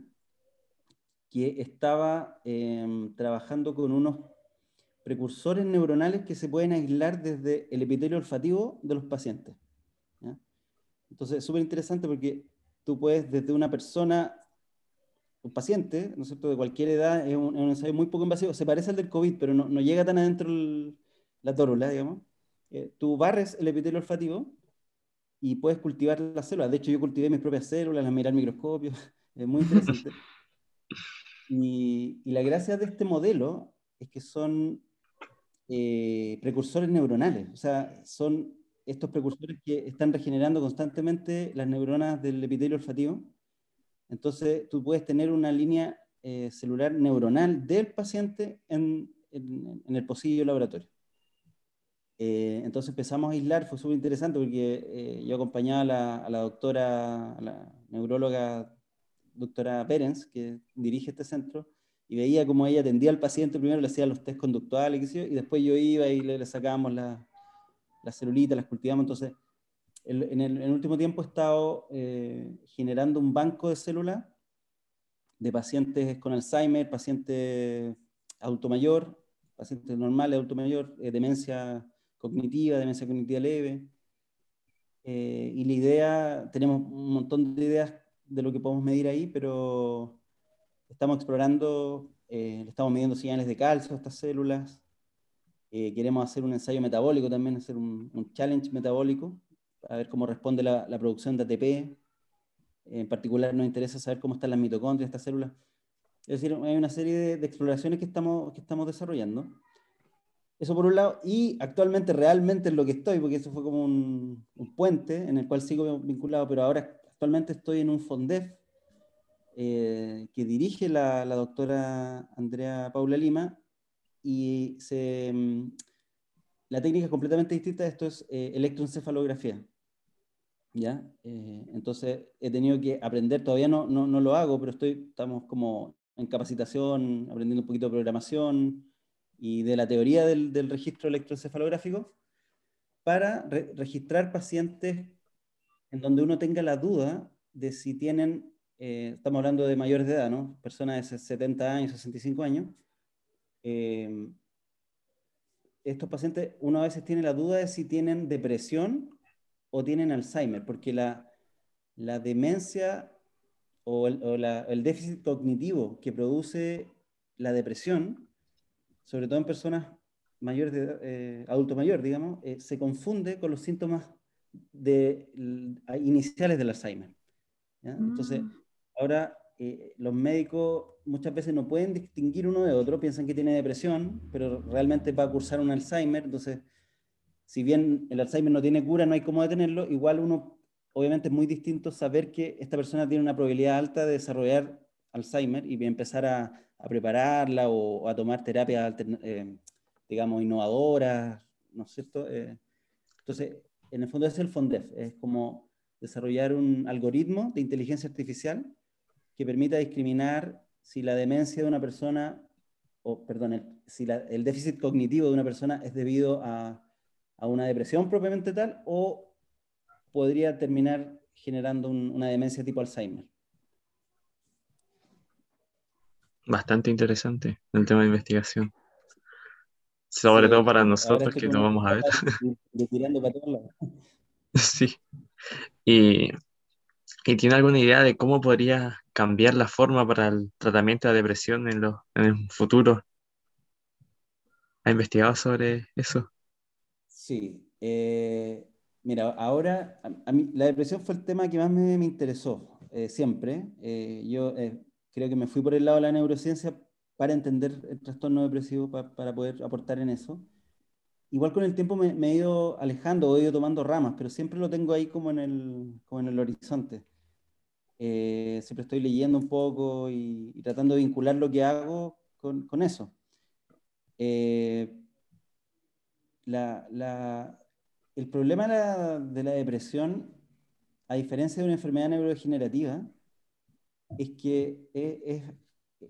que estaba eh, trabajando con unos precursores neuronales que se pueden aislar desde el epitelio olfativo de los pacientes. Entonces, es súper interesante porque tú puedes, desde una persona, un paciente, ¿no es cierto?, de cualquier edad, es un, ensayo muy poco invasivo, se parece al del COVID, pero no, no llega tan adentro el, la tórula, digamos. Eh, tú barres el epitelio olfativo y puedes cultivar las células. De hecho, yo cultivé mis propias células, las miré al microscopio, es muy interesante. y, la gracia de este modelo es que son eh, precursores neuronales, o sea, son estos precursores que están regenerando constantemente las neuronas del epitelio olfativo. Entonces, tú puedes tener una línea eh, celular neuronal del paciente en, en, en el pocillo laboratorio. Eh, entonces empezamos a aislar, fue súper interesante porque eh, yo acompañaba a la, a la, doctora, a la neuróloga doctora Perens, que dirige este centro, y veía cómo ella atendía al paciente, primero le hacía los test conductuales, y después yo iba y le, le sacábamos la, las celulitas, las cultivamos. Entonces, el, en, el, en, el, último tiempo he estado eh, generando un banco de células de pacientes con Alzheimer, pacientes adulto mayor, pacientes normales, adulto mayor, eh, demencia cognitiva, demencia cognitiva leve. Eh, y la idea, tenemos un montón de ideas de lo que podemos medir ahí, pero estamos explorando, eh, estamos midiendo señales de calcio a estas células, eh, queremos hacer un ensayo metabólico también, hacer un, challenge metabólico, a ver cómo responde la, la, producción de ATP. En particular nos interesa saber cómo están las mitocondrias de estas células. Es decir, hay una serie de, de, exploraciones que estamos, que estamos desarrollando. Eso por un lado, y actualmente realmente en lo que estoy, porque eso fue como un, un puente en el cual sigo vinculado, pero ahora actualmente estoy en un FONDEF eh, que dirige la, la doctora Andrea Paula Lima, y se, mm, la técnica es completamente distinta, esto es eh, electroencefalografía. ¿Ya? Eh, entonces he tenido que aprender, todavía no, no, no, lo hago, pero estoy, estamos como en capacitación, aprendiendo un poquito de programación y de la teoría del, del registro electroencefalográfico para re registrar pacientes en donde uno tenga la duda de si tienen, eh, estamos hablando de mayores de edad, ¿no? Personas de 70 años, 65 años, eh, estos pacientes, uno a veces tiene la duda de si tienen depresión o tienen Alzheimer, porque la, la demencia o, el, o la, el, déficit cognitivo que produce la depresión, sobre todo en personas mayores de eh, adulto mayor, digamos, eh, se confunde con los síntomas de, iniciales del Alzheimer. ¿ya? Mm. Entonces, ahora eh, los médicos muchas veces no pueden distinguir uno de otro, piensan que tiene depresión, pero realmente va a cursar un Alzheimer, entonces, si bien el Alzheimer no tiene cura, no hay cómo detenerlo, igual uno, obviamente es muy distinto saber que esta persona tiene una probabilidad alta de desarrollar Alzheimer y empezar a, prepararla o, a tomar terapias, eh, digamos, innovadoras, ¿no es cierto? Eh, entonces, en el fondo es el FONDEF, es como desarrollar un algoritmo de inteligencia artificial que permita discriminar si la demencia de una persona, o perdón, si el déficit cognitivo de una persona es debido a, una depresión propiamente tal o podría terminar generando un, una demencia tipo Alzheimer. Bastante interesante el tema de investigación. Sobre sí, todo para nosotros que lo vamos a ver. Tirando para todos lados. Sí. Y, ¿Y tiene alguna idea de cómo podría cambiar la forma para el tratamiento de depresión en, lo, en el futuro? ¿Ha investigado sobre eso? Sí. Eh, mira, ahora a, a mí, la depresión fue el tema que más me, me interesó eh, siempre. Eh, yo creo que me fui por el lado de la neurociencia para entender el trastorno depresivo, pa, para poder aportar en eso. Igual con el tiempo me, me, he ido alejando, he ido tomando ramas, pero siempre lo tengo ahí como en el, como en el horizonte. Eh, siempre estoy leyendo un poco y, y, tratando de vincular lo que hago con, con eso. Eh, el problema de la, depresión, a diferencia de una enfermedad neurodegenerativa, es que es,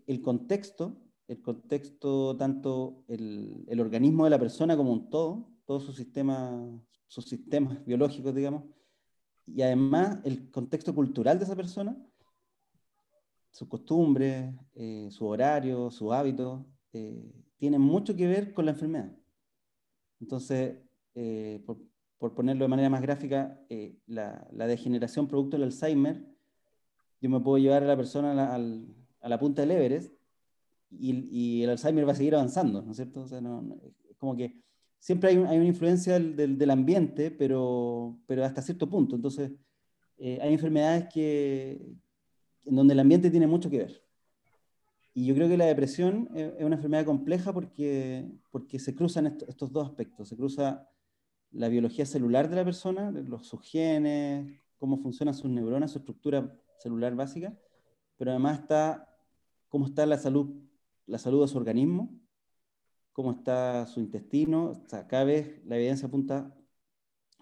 el contexto, el contexto tanto el, el, organismo de la persona como un todo, todos sus sistemas, sus sistemas biológicos, digamos, y además el contexto cultural de esa persona, sus costumbres, eh, su horario, sus hábitos, eh, tienen mucho que ver con la enfermedad. Entonces, eh, por, por, ponerlo de manera más gráfica, la, la, degeneración producto del Alzheimer, yo me puedo llevar a la persona a la, a la punta del Everest y, y, el Alzheimer va a seguir avanzando, ¿no es cierto? O sea, no, es como que siempre hay, hay una influencia del, del, ambiente, pero, pero hasta cierto punto. Entonces, eh, hay enfermedades que, en donde el ambiente tiene mucho que ver. Y yo creo que la depresión es, una enfermedad compleja porque, porque se cruzan estos dos aspectos. Se cruza la biología celular de la persona, los, sus genes, cómo funcionan sus neuronas, su estructura celular básica, pero además está cómo está la salud, la salud de su organismo, cómo está su intestino. cada vez la evidencia apunta,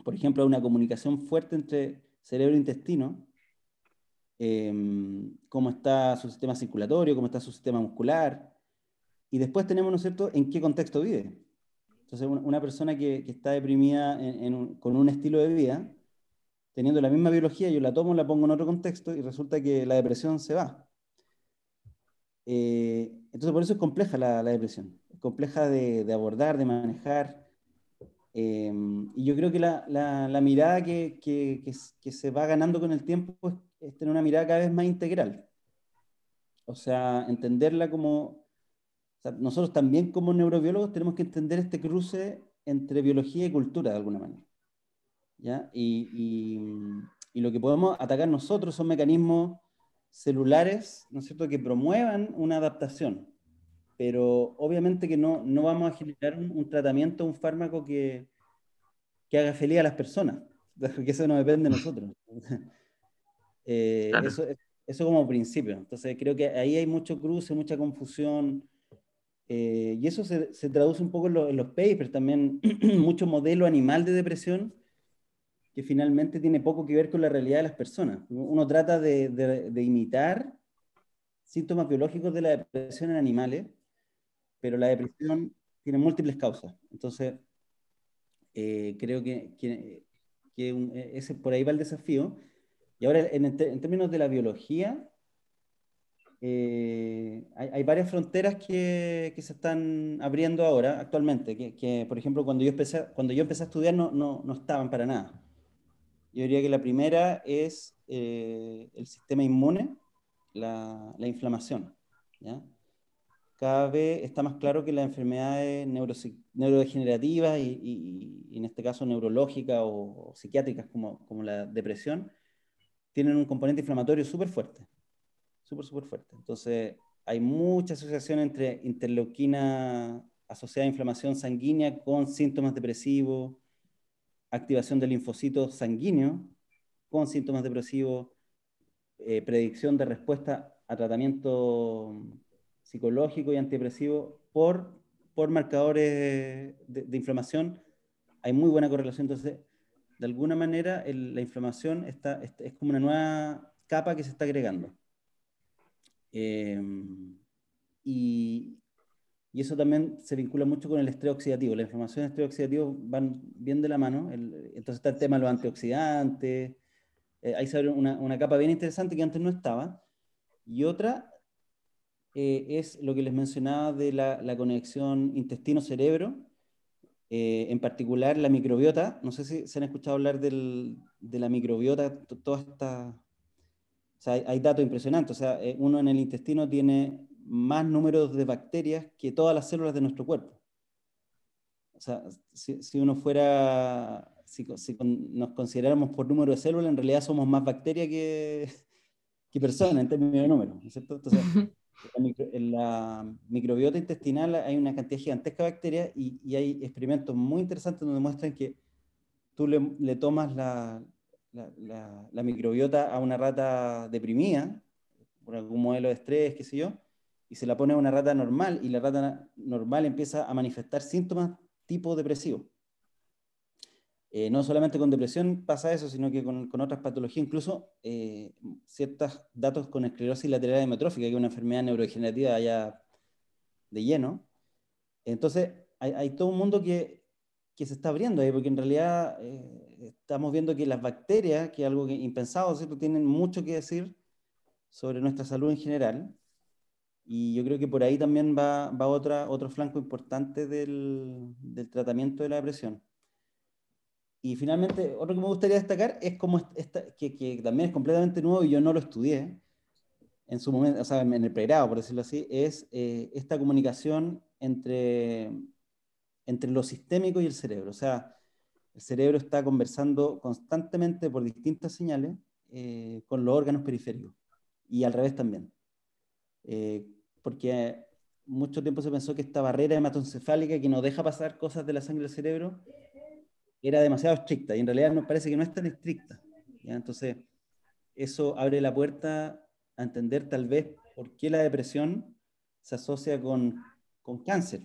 por ejemplo, a una comunicación fuerte entre cerebro e intestino, em, cómo está su sistema circulatorio, cómo está su sistema muscular. Y después tenemos, ¿no es cierto?, en qué contexto vive. Entonces, una persona que, está deprimida con un estilo de vida, teniendo la misma biología, yo la tomo, la pongo en otro contexto y resulta que la depresión se va. Eh, entonces, por eso es compleja la depresión compleja de, abordar, de manejar. Em, y yo creo que la, la, mirada que, que, que, se va ganando con el tiempo es, tener una mirada cada vez más integral. O sea, entenderla como... nosotros también como neurobiólogos tenemos que entender este cruce entre biología y cultura de alguna manera. ¿Ya? Y, y, y lo que podemos atacar nosotros son mecanismos celulares, ¿no es cierto?, que promuevan una adaptación pero obviamente que no, no vamos a generar un, tratamiento, un fármaco que, que, haga feliz a las personas, porque eso no depende de nosotros. eh, eso, eso, como principio. Entonces creo que ahí hay mucho cruce, mucha confusión, eh, y eso se, se, traduce un poco en, los papers también, mucho modelo animal de depresión que finalmente tiene poco que ver con la realidad de las personas. Uno trata de, imitar síntomas biológicos de la depresión en animales, pero la depresión tiene múltiples causas. Entonces, eh, creo que, que, que ese, por ahí va el desafío. Y ahora, en, términos de la biología, eh, hay, varias fronteras que, se están abriendo ahora, actualmente, que, por ejemplo, cuando yo empecé, cuando yo empecé a estudiar no estaban para nada. Yo diría que la primera es eh, el sistema inmune, la, la inflamación. ¿ya? cada vez está más claro que las enfermedades neurodegenerativas y, en este caso neurológicas o, psiquiátricas como, como, la depresión tienen un componente inflamatorio súper fuerte, súper, súper fuerte. Entonces, hay mucha asociación entre interleuquina asociada a inflamación sanguínea con síntomas depresivos, activación del linfocito sanguíneo con síntomas depresivos, eh, predicción de respuesta a tratamiento psicológico y antidepresivo por, por marcadores de, inflamación, hay muy buena correlación. Entonces, de alguna manera, la inflamación está, es, como una nueva capa que se está agregando. Em, y, y, eso también se vincula mucho con el estrés oxidativo. La inflamación y el estrés oxidativo van bien de la mano. entonces está el tema de los antioxidantes. Eh, ahí se abre una, una, capa bien interesante que antes no estaba. Y otra eh, es lo que les mencionaba de la, conexión intestino-cerebro, eh, en particular la microbiota. No sé si se han escuchado hablar de la microbiota, toda esta... Sea, hay, datos impresionantes. O sea, uno en el intestino tiene más números de bacterias que todas las células de nuestro cuerpo. O sea, si, uno fuera, si, nos consideráramos por número de células, en realidad somos más bacterias que, que personas en términos de número, ¿no es cierto? Entonces, en la microbiota intestinal hay una cantidad gigantesca de bacterias y, hay experimentos muy interesantes donde muestran que tú le, tomas la, la, microbiota a una rata deprimida, por algún modelo de estrés, qué sé yo, y se la pone a una rata normal y la rata normal empieza a manifestar síntomas tipo depresivo. Eh, no solamente con depresión pasa eso, sino que con, con otras patologías, incluso eh, ciertos datos con esclerosis lateral hemiotrófica, que es una enfermedad neurodegenerativa ya de lleno. Entonces, hay, hay todo un mundo que, que, se está abriendo ahí, porque en realidad eh, estamos viendo que las bacterias, que es algo que, impensado, ¿cierto? tienen mucho que decir sobre nuestra salud en general. Y yo creo que por ahí también va, va otra, otro flanco importante del, del tratamiento de la depresión. Y finalmente, otro que me gustaría destacar es como esta, que, que, también es completamente nuevo y yo no lo estudié en su momento, o sea, en el pregrado, por decirlo así, es eh, esta comunicación entre, entre lo sistémico y el cerebro. O sea, el cerebro está conversando constantemente por distintas señales eh, con los órganos periféricos y al revés también. Eh, porque mucho tiempo se pensó que esta barrera hematoencefálica que no deja pasar cosas de la sangre al cerebro era demasiado estricta y en realidad nos parece que no es tan estricta. Entonces, eso abre la puerta a entender tal vez por qué la depresión se asocia con, con cáncer,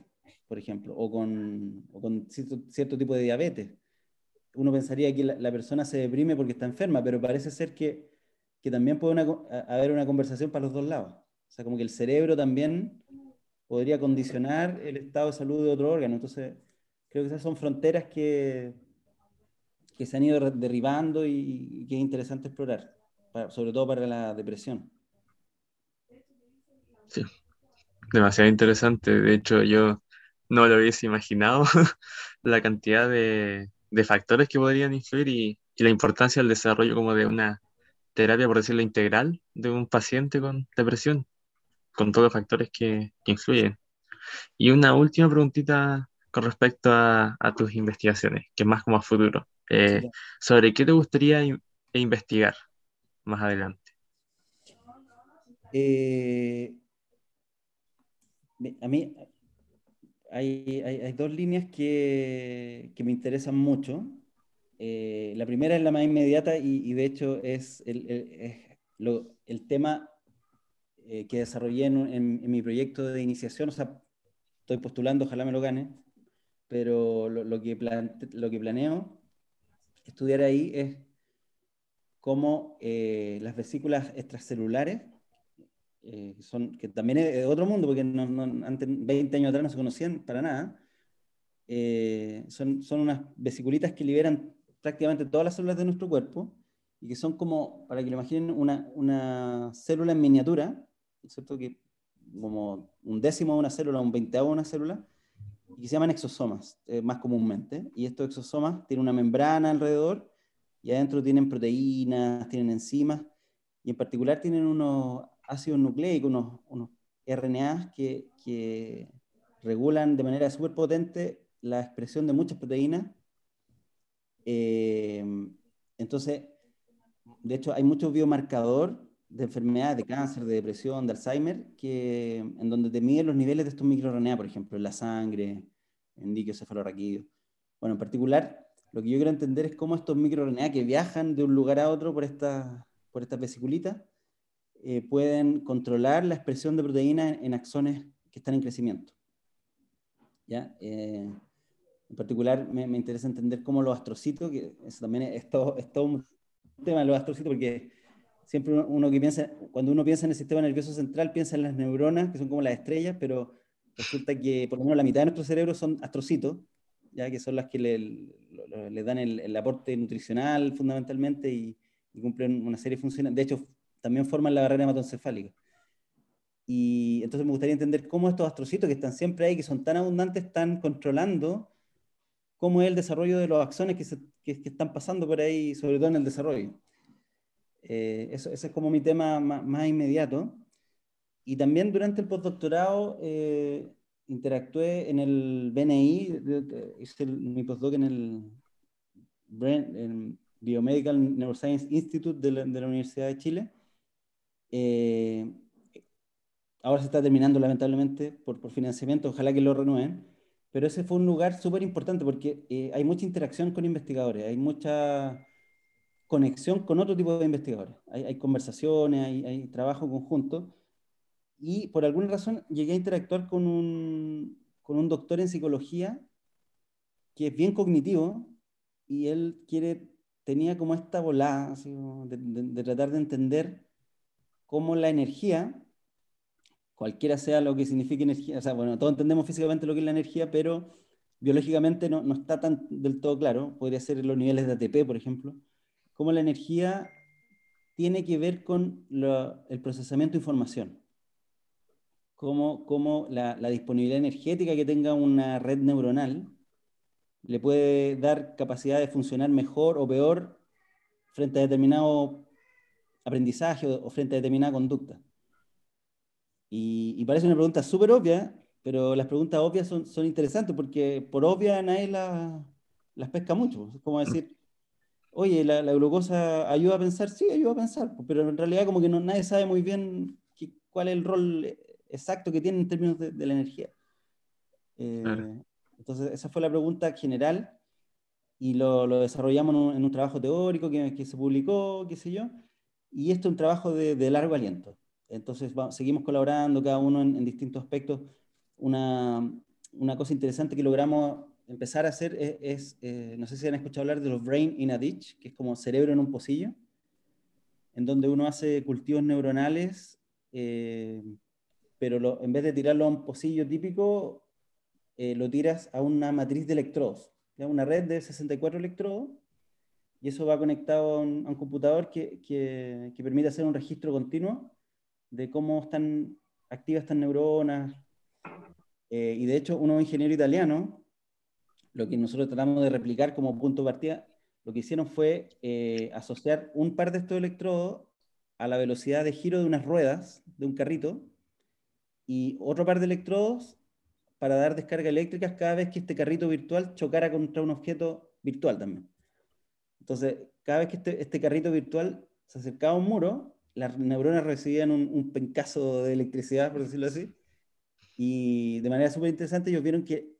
por ejemplo, o con, o con cierto, cierto, tipo de diabetes. Uno pensaría que la, la, persona se deprime porque está enferma, pero parece ser que, que también puede una, haber una conversación para los dos lados. O sea, como que el cerebro también podría condicionar el estado de salud de otro órgano. Entonces, creo que esas son fronteras que, que se han ido derribando y, que es interesante explorar, sobre todo para la depresión. Sí, demasiado interesante. De hecho, yo no lo hubiese imaginado la cantidad de, de, factores que podrían influir y, y, la importancia del desarrollo como de una terapia, por decirlo integral, de un paciente con depresión, con todos los factores que, que influyen. Y una última preguntita con respecto a, a, tus investigaciones, que más como a futuro. Eh, sí. ¿Sobre qué te gustaría in investigar más adelante? Eh, a mí hay, hay, hay, dos líneas que, que, me interesan mucho. Eh, la primera es la más inmediata y, y de hecho es el, el, es lo, el tema eh, que desarrollé en, en, en, mi proyecto de iniciación. O sea, estoy postulando, ojalá me lo gane, pero lo, lo que, plante, lo que planeo estudiar ahí es cómo eh, las vesículas extracelulares, eh, son, que también es otro mundo, porque no, no, antes, 20 años atrás no se conocían para nada, eh, son, son unas vesiculitas que liberan prácticamente todas las células de nuestro cuerpo y que son como, para que lo imaginen, una, una célula en miniatura, ¿cierto? Que como un décimo de una célula, un veinteavo de una célula, y que se llaman exosomas, eh, más comúnmente. Y estos exosomas tienen una membrana alrededor y adentro tienen proteínas, tienen enzimas, y en particular tienen unos ácidos nucleicos, unos, unos RNAs que, que, regulan de manera súper potente la expresión de muchas proteínas. Eh, entonces, de hecho, hay muchos biomarcadores de enfermedades, de cáncer, de depresión, de Alzheimer, que, en donde te miden los niveles de estos microRNA, por ejemplo, en la sangre, en líquido cefalorraquídeo. Bueno, en particular, lo que yo quiero entender es cómo estos microRNA que viajan de un lugar a otro por estas por esta vesiculitas eh, pueden controlar la expresión de proteínas en, en, axones que están en crecimiento. ¿Ya? Eh, en particular, me, me, interesa entender cómo los astrocitos, que eso también es, todo, es todo un tema de los astrocitos, porque siempre uno, que piensa, cuando uno piensa en el sistema nervioso central, piensa en las neuronas, que son como las estrellas, pero resulta que por lo menos la mitad de nuestro cerebro son astrocitos, ya que son las que le, le, le dan el, el, aporte nutricional fundamentalmente y, y, cumplen una serie de funciones. De hecho, también forman la barrera hematoencefálica. Y entonces me gustaría entender cómo estos astrocitos que están siempre ahí, que son tan abundantes, están controlando cómo es el desarrollo de los axones que, se, que, que están pasando por ahí, sobre todo en el desarrollo. Eh, eso, ese es como mi tema más, más, inmediato. Y también durante el postdoctorado eh, interactué en el BNI, hice el, mi postdoc en el, el, Biomedical Neuroscience Institute de la, de la Universidad de Chile. Eh, ahora se está terminando lamentablemente por, por, financiamiento, ojalá que lo renueven, pero ese fue un lugar súper importante porque eh, hay mucha interacción con investigadores, hay mucha conexión con otro tipo de investigadores. Hay, hay conversaciones, hay, hay, trabajo conjunto. Y por alguna razón llegué a interactuar con un, con un doctor en psicología que es bien cognitivo y él quiere, tenía como esta volada de, de, tratar de entender cómo la energía, cualquiera sea lo que signifique energía, o sea, bueno, todos entendemos físicamente lo que es la energía, pero biológicamente no, no está tan del todo claro, podría ser los niveles de ATP, por ejemplo, cómo la energía tiene que ver con el procesamiento de información. Cómo, cómo la, la, disponibilidad energética que tenga una red neuronal le puede dar capacidad de funcionar mejor o peor frente a determinado aprendizaje o, frente a determinada conducta. Y, parece una pregunta súper obvia, pero las preguntas obvias son, son interesantes porque por obvia nadie las pesca mucho. Es como decir, oye, la, glucosa ayuda a pensar, sí, ayuda a pensar, pero en realidad como que no, nadie sabe muy bien cuál es el rol exacto que tiene en términos de, la energía. Eh, entonces, esa fue la pregunta general y lo, lo desarrollamos en un, trabajo teórico que, que, se publicó, qué sé yo, y esto es un trabajo de, de largo aliento. Entonces, seguimos colaborando cada uno en, distintos aspectos. Una, una, cosa interesante que logramos empezar a hacer es, eh, no sé si han escuchado hablar de los brain in a ditch, que es como cerebro en un pocillo, en donde uno hace cultivos neuronales, eh, pero en vez de tirarlo a un pocillo típico, eh, lo tiras a una matriz de electrodos, una red de 64 electrodos, y eso va conectado a un, computador que, que, permite hacer un registro continuo de cómo están activas estas neuronas. Eh, y de hecho, unos ingenieros italianos, lo que nosotros tratamos de replicar como punto de partida, lo que hicieron fue eh, asociar un par de estos electrodos a la velocidad de giro de unas ruedas de un carrito y otro par de electrodos para dar descarga eléctricas cada vez que este carrito virtual chocara contra un objeto virtual también. Entonces, cada vez que este, este carrito virtual se acercaba a un muro, las neuronas recibían un, un pencazo de electricidad, por decirlo así, y de manera súper interesante ellos vieron que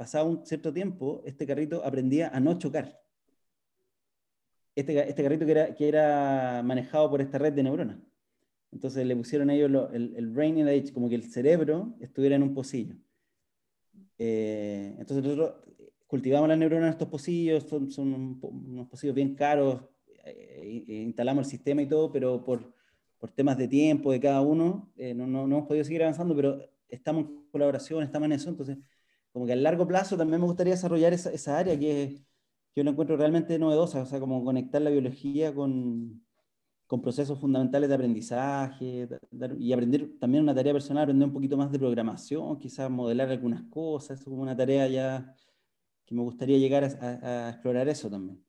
pasado un cierto tiempo, este carrito aprendía a no chocar. Este, este carrito que era, que era manejado por esta red de neuronas. Entonces le pusieron a ellos el, el brain in the como que el cerebro estuviera en un pocillo. Eh, entonces nosotros cultivamos las neuronas en estos pocillos, son, son unos pocillos bien caros, eh, instalamos el sistema y todo, pero por, por temas de tiempo de cada uno, eh, no, no, no, hemos podido seguir avanzando, pero estamos en colaboración, estamos en eso, entonces como que a largo plazo también me gustaría desarrollar esa, esa área que, que yo lo encuentro realmente novedosa, o sea, como conectar la biología con, con procesos fundamentales de aprendizaje y aprender también una tarea personal, aprender un poquito más de programación, quizás modelar algunas cosas, es como una tarea ya que me gustaría llegar a, explorar eso también.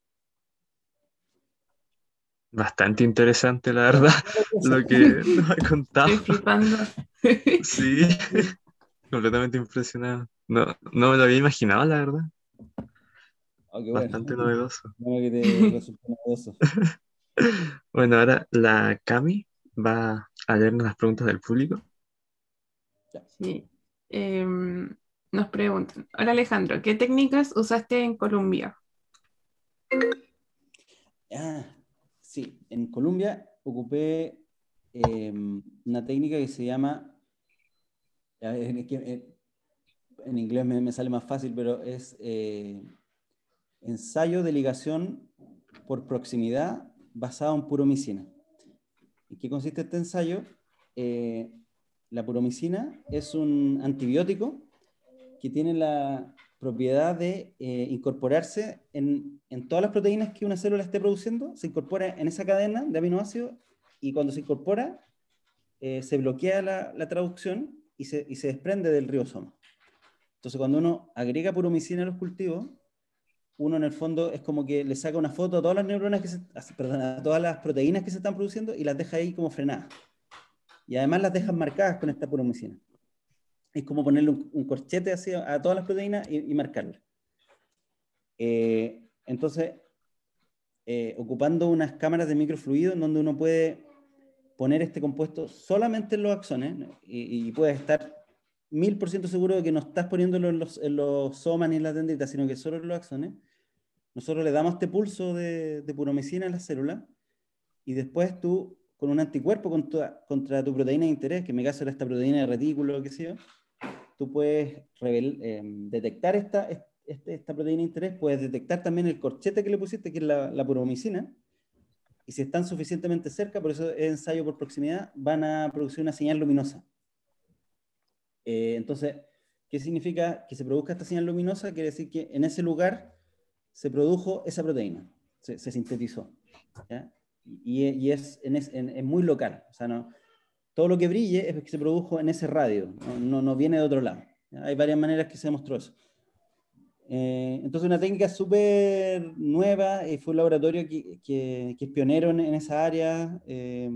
Bastante interesante, la verdad, lo que nos ha contado. Estoy flipando. Sí, completamente impresionado. No, no me lo había imaginado, la verdad. Oh, Bastante novedoso. Bueno, que te novedoso. Bueno, ahora la Cami va a leernos las preguntas del público. Sí. Em, nos preguntan, hola Alejandro, ¿qué técnicas usaste en Colombia? Ah, sí, en Colombia ocupé em, una técnica que se llama, eh, en inglés me, sale más fácil, pero es eh, ensayo de ligación por proximidad basado en puromicina. ¿En qué consiste este ensayo? Eh, la puromicina es un antibiótico que tiene la propiedad de eh, incorporarse en, en, todas las proteínas que una célula esté produciendo, se incorpora en esa cadena de aminoácidos y cuando se incorpora eh, se bloquea la, la traducción y se, y se, desprende del ribosoma. Entonces cuando uno agrega puromicina a los cultivos, uno en el fondo es como que le saca una foto a todas las neuronas que se, perdón, a todas las proteínas que se están produciendo y las deja ahí como frenadas. Y además las dejan marcadas con esta puromicina. Es como ponerle un, corchete así a, todas las proteínas y, marcarlas. Eh, entonces, eh, ocupando unas cámaras de microfluido en donde uno puede poner este compuesto solamente en los axones y, y puede estar mil por ciento seguro de que no estás poniéndolo en los, en los somas ni en las dendritas, sino que solo en los axones, nosotros le damos este pulso de, de puromicina a la célula y después tú, con un anticuerpo contra, contra tu proteína de interés, que en mi caso era esta proteína de retículo, qué sé yo, tú puedes em, detectar esta, este, esta proteína de interés, puedes detectar también el corchete que le pusiste, que es la, la puromicina, y si están suficientemente cerca, por eso es ensayo por proximidad, van a producir una señal luminosa. Eh, entonces, ¿qué significa que se produzca esta señal luminosa? Quiere decir que en ese lugar se produjo esa proteína, se, sintetizó. Y, es, en, muy local. O sea, no, todo lo que brille es que se produjo en ese radio, no, no, viene de otro lado. Hay varias maneras que se demostró eso. Eh, entonces, una técnica súper nueva, y fue un laboratorio que, que, es pionero en, esa área. Eh,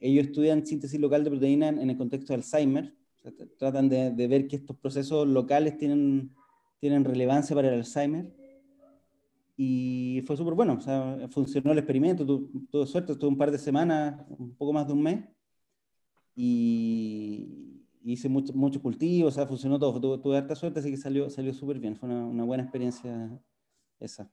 ellos estudian síntesis local de proteína en, el contexto de Alzheimer. tratan de, de, ver que estos procesos locales tienen, tienen relevancia para el Alzheimer. Y fue súper bueno, o sea, funcionó el experimento, tuve suerte, estuve un par de semanas, un poco más de un mes. Y, hice mucho, mucho cultivo, o sea, funcionó todo, tuve, tuve harta suerte, así que salió, salió súper bien, fue una, una, buena experiencia esa.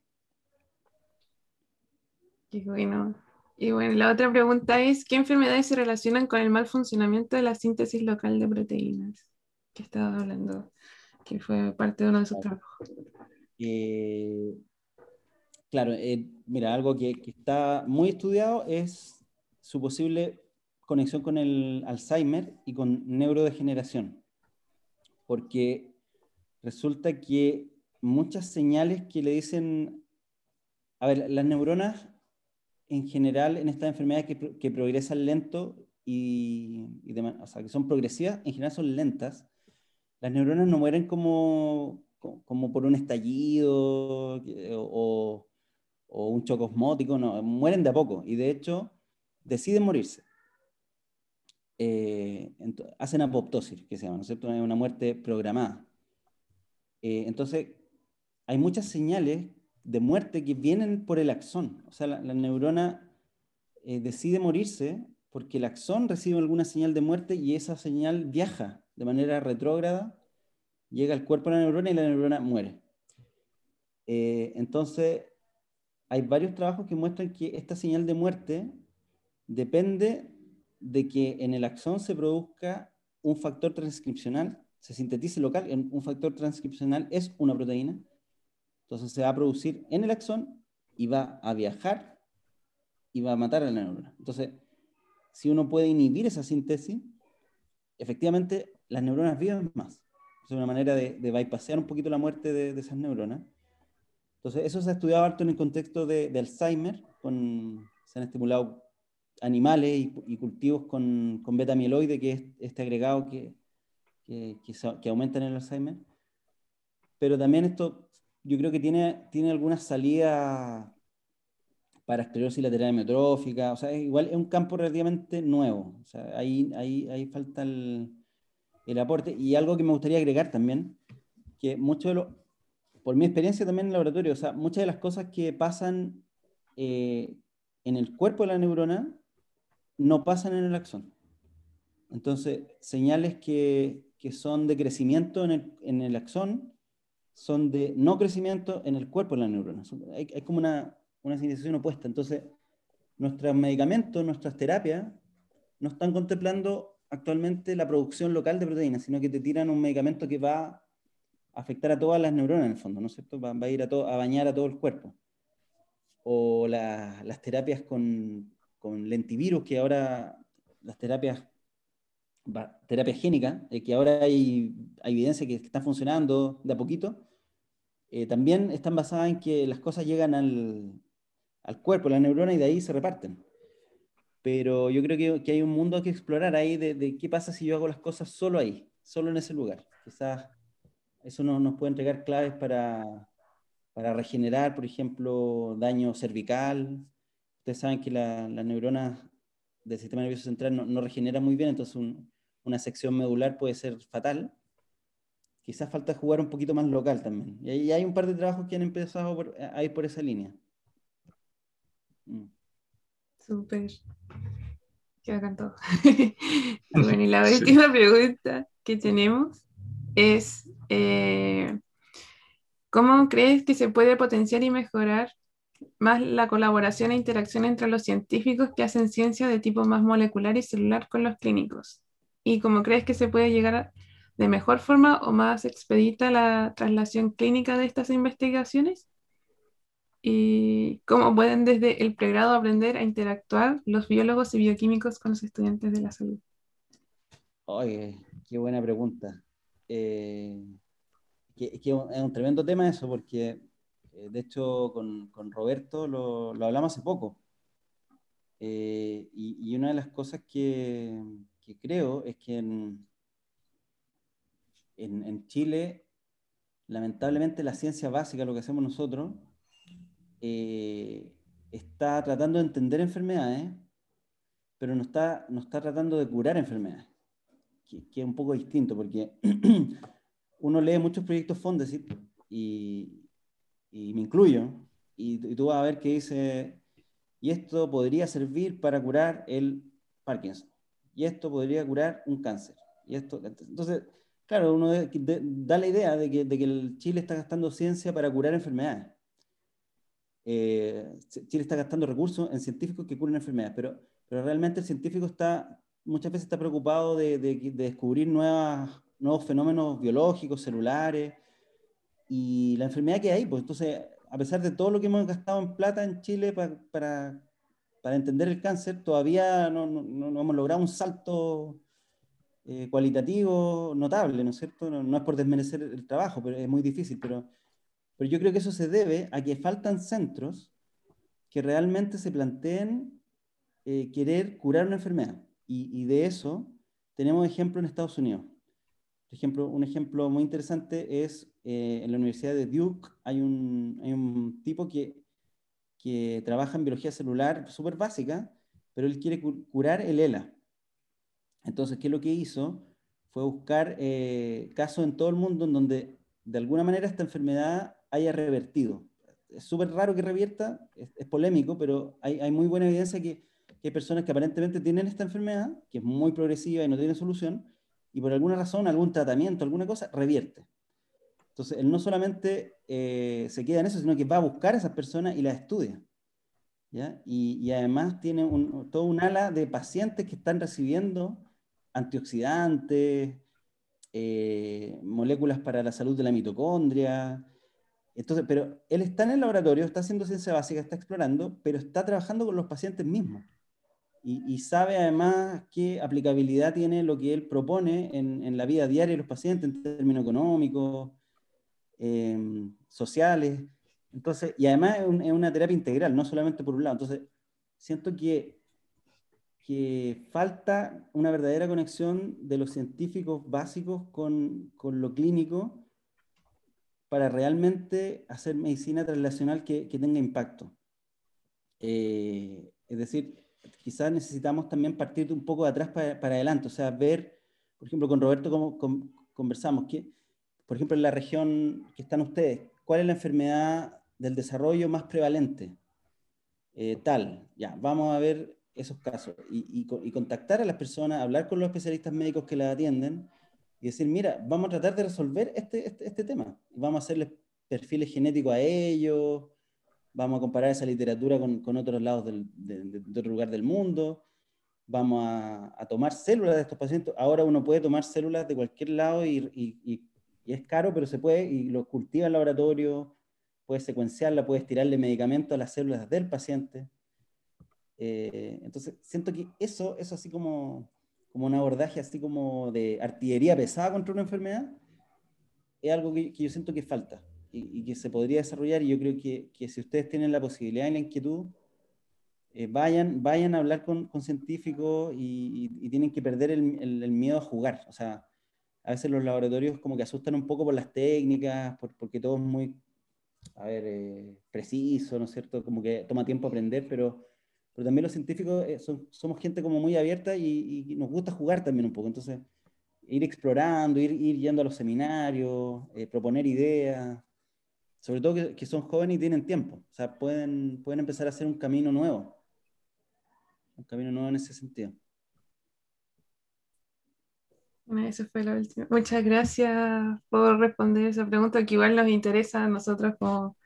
Qué bueno. Y bueno, la otra pregunta es, ¿qué enfermedades se relacionan con el mal funcionamiento de la síntesis local de proteínas? Que estaba hablando, que fue parte de uno de sus trabajos. Eh, claro, eh, mira, algo que, que está muy estudiado es su posible conexión con el Alzheimer y con neurodegeneración, porque resulta que muchas señales que le dicen, a ver, las neuronas en general en estas enfermedades que, que progresan lento y, o sea, que son progresivas, en general son lentas, las neuronas no mueren como, como por un estallido o, o un choque osmótico, no, mueren de a poco y de hecho deciden morirse. Eh, hacen apoptosis, que se llama, ¿no es cierto? Una muerte programada. Eh, entonces, hay muchas señales de muerte que vienen por el axón. O sea, la, neurona eh, decide morirse porque el axón recibe alguna señal de muerte y esa señal viaja de manera retrógrada, llega al cuerpo de la neurona y la neurona muere. entonces, hay varios trabajos que muestran que esta señal de muerte depende de que en el axón se produzca un factor transcripcional, se sintetice local, un factor transcripcional es una proteína, entonces se va a producir en el axón y va a viajar y va a matar a la neurona. Entonces, si uno puede inhibir esa síntesis, efectivamente las neuronas viven más. Es una manera de, de bypassear un poquito la muerte de, esas neuronas. Entonces, eso se ha estudiado harto en el contexto de, de Alzheimer, con, se han estimulado animales y, cultivos con, con beta-amiloide, que es este agregado que, que, aumenta en el Alzheimer. Pero también esto, yo creo que tiene, tiene alguna salida para esclerosis lateral hemiotrófica, o sea, igual es un campo relativamente nuevo, o sea, ahí, ahí, ahí falta el, el aporte. Y algo que me gustaría agregar también, que mucho de lo, por mi experiencia también en el laboratorio, o sea, muchas de las cosas que pasan eh, en el cuerpo de la neurona no pasan en el axón. Entonces, señales que, que son de crecimiento en el, en el, axón son de no crecimiento en el cuerpo de la neurona. Hay, como una, una señalización opuesta. Entonces, nuestros medicamentos, nuestras terapias, no están contemplando actualmente la producción local de proteínas, sino que te tiran un medicamento que va a afectar a todas las neuronas en el fondo, ¿no es cierto? Va, a ir a, a bañar a todo el cuerpo. O las terapias con, con lentivirus, que ahora las terapias, terapia génica, eh, que ahora hay, evidencia que, están funcionando de a poquito, eh, también están basadas en que las cosas llegan al, al cuerpo, la neurona, y de ahí se reparten. Pero yo creo que, hay un mundo que explorar ahí de, de, qué pasa si yo hago las cosas solo ahí, solo en ese lugar. Quizás eso nos, nos puede entregar claves para, para regenerar, por ejemplo, daño cervical, Ustedes saben que las la neuronas del sistema nervioso central no, no regeneran muy bien, entonces una sección medular puede ser fatal. Quizás falta jugar un poquito más local también. Y, hay un par de trabajos que han empezado a ir por esa línea. Mm. Súper. Qué bacán todo. bueno, y la última pregunta que tenemos es, eh, ¿cómo crees que se puede potenciar y mejorar más la colaboración e interacción entre los científicos que hacen ciencia de tipo más molecular y celular con los clínicos. ¿Y cómo crees que se puede llegar de mejor forma o más expedita la traslación clínica de estas investigaciones? ¿Y cómo pueden desde el pregrado aprender a interactuar los biólogos y bioquímicos con los estudiantes de la salud? Oye, qué buena pregunta. Eh, que, es un tremendo tema eso, porque eh, de hecho con, Roberto lo, hablamos hace poco. Eh, y, una de las cosas que, creo es que en, Chile, lamentablemente la ciencia básica, lo que hacemos nosotros, está tratando de entender enfermedades, pero no está, no está tratando de curar enfermedades que, es un poco distinto, porque uno lee muchos proyectos Fondesit y, y me incluyo, y, tú vas a ver que dice, y esto podría servir para curar el Parkinson, y esto podría curar un cáncer. Y esto, entonces, claro, uno da la idea de que, de que el Chile está gastando ciencia para curar enfermedades. Eh, Chile está gastando recursos en científicos que curan enfermedades, pero, pero realmente el científico está muchas veces está preocupado de, descubrir nuevas, nuevos fenómenos biológicos, celulares, y la enfermedad que hay, pues entonces, a pesar de todo lo que hemos gastado en plata en Chile para, entender el cáncer, todavía no, hemos logrado un salto eh, cualitativo notable, ¿no es cierto? No, es por desmerecer el trabajo, pero es muy difícil, pero, pero yo creo que eso se debe a que faltan centros que realmente se planteen eh, querer curar una enfermedad. Y, de eso tenemos ejemplo en Estados Unidos. Por ejemplo, un ejemplo muy interesante es eh, en la Universidad de Duke hay un, tipo que, que, trabaja en biología celular súper básica, pero él quiere curar el ELA. Entonces, ¿qué es lo que hizo? Fue buscar eh, casos en todo el mundo en donde de alguna manera esta enfermedad haya revertido. Es súper raro que revierta, es, polémico, pero hay, hay muy buena evidencia que que hay personas que aparentemente tienen esta enfermedad, que es muy progresiva y no tiene solución, y por alguna razón, algún tratamiento, alguna cosa, revierte. Entonces, él no solamente eh, se queda en eso, sino que va a buscar a esas personas y las estudia. ¿ya? Y, además tiene un, todo un ala de pacientes que están recibiendo antioxidantes, eh, moléculas para la salud de la mitocondria. Entonces, pero él está en el laboratorio, está haciendo ciencia básica, está explorando, pero está trabajando con los pacientes mismos y, sabe además qué aplicabilidad tiene lo que él propone en, la vida diaria de los pacientes en términos económicos, em, sociales. Entonces, y además es, una terapia integral, no solamente por un lado. Entonces, siento que, que falta una verdadera conexión de los científicos básicos con, con lo clínico para realmente hacer medicina translacional que, que tenga impacto. Eh, es decir, quizás necesitamos también partir un poco de atrás para, para adelante, o sea, ver, por ejemplo, con Roberto como, conversamos, que, por ejemplo, en la región que están ustedes, ¿cuál es la enfermedad del desarrollo más prevalente? Eh, tal, ya, vamos a ver esos casos y, y, contactar a las personas, hablar con los especialistas médicos que las atienden y decir, mira, vamos a tratar de resolver este, este, este tema, vamos a hacerles perfiles genéticos a ellos, vamos a comparar esa literatura con, con otros lados del, de, otro lugar del mundo, vamos a, a, tomar células de estos pacientes. Ahora uno puede tomar células de cualquier lado y, y, y es caro, pero se puede, y lo cultiva en laboratorio, puedes secuenciarla, puedes tirarle medicamento a las células del paciente. Eh, entonces, siento que eso, eso así como, como un abordaje así como de artillería pesada contra una enfermedad, es algo que, que yo siento que falta y, que se podría desarrollar. Y yo creo que, que, si ustedes tienen la posibilidad y la inquietud, eh, vayan, vayan a hablar con, con científicos y, y, tienen que perder el, el, miedo a jugar. O sea, a veces los laboratorios como que asustan un poco por las técnicas, porque todo es muy, a ver, eh, preciso, ¿no es cierto? Como que toma tiempo aprender, pero, pero también los científicos eh, somos gente como muy abierta y, y, nos gusta jugar también un poco. Entonces, ir explorando, ir, ir yendo a los seminarios, proponer ideas, sobre todo que, son jóvenes y tienen tiempo, o sea, pueden, pueden empezar a hacer un camino nuevo, un camino nuevo en ese sentido. Eso fue la última. Muchas gracias por responder esa pregunta, que igual nos interesa a nosotros como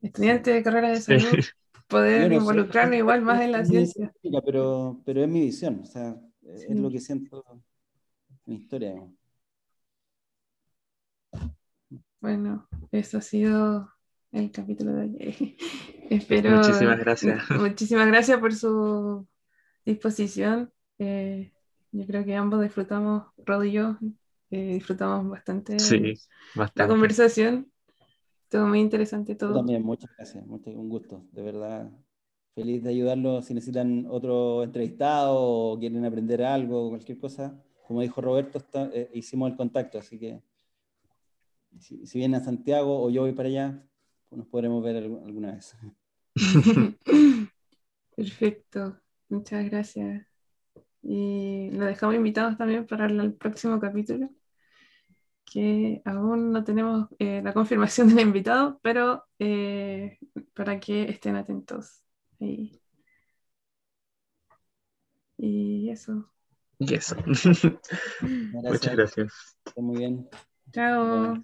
estudiantes de carrera de salud poder involucrarnos igual más en la ciencia. Pero, pero es mi visión, o sea, es lo que siento en mi historia. Bueno, eso ha sido el capítulo de hoy. Espero. Muchísimas gracias. Muchísimas gracias por su disposición. Eh, yo creo que ambos disfrutamos, Rod y yo, eh, disfrutamos bastante Sí, la bastante. conversación. Estuvo muy interesante Yo todo. también, muchas gracias, mucho, un gusto, de verdad. Feliz de ayudarlos si necesitan otro entrevistado o quieren aprender algo, cualquier cosa. Como dijo Roberto, está- eh, hicimos el contacto, así que si, si vienen a Santiago o yo voy para allá, pues nos podremos ver algu- alguna vez. Perfecto, muchas gracias. Y lo dejamos invitados también para el próximo capítulo, que aún no tenemos eh, la confirmación del invitado, pero eh, para que estén atentos. Y eso. Y eso. Muchas Muchas gracias. Muy bien. Chao.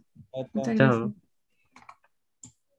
Chao,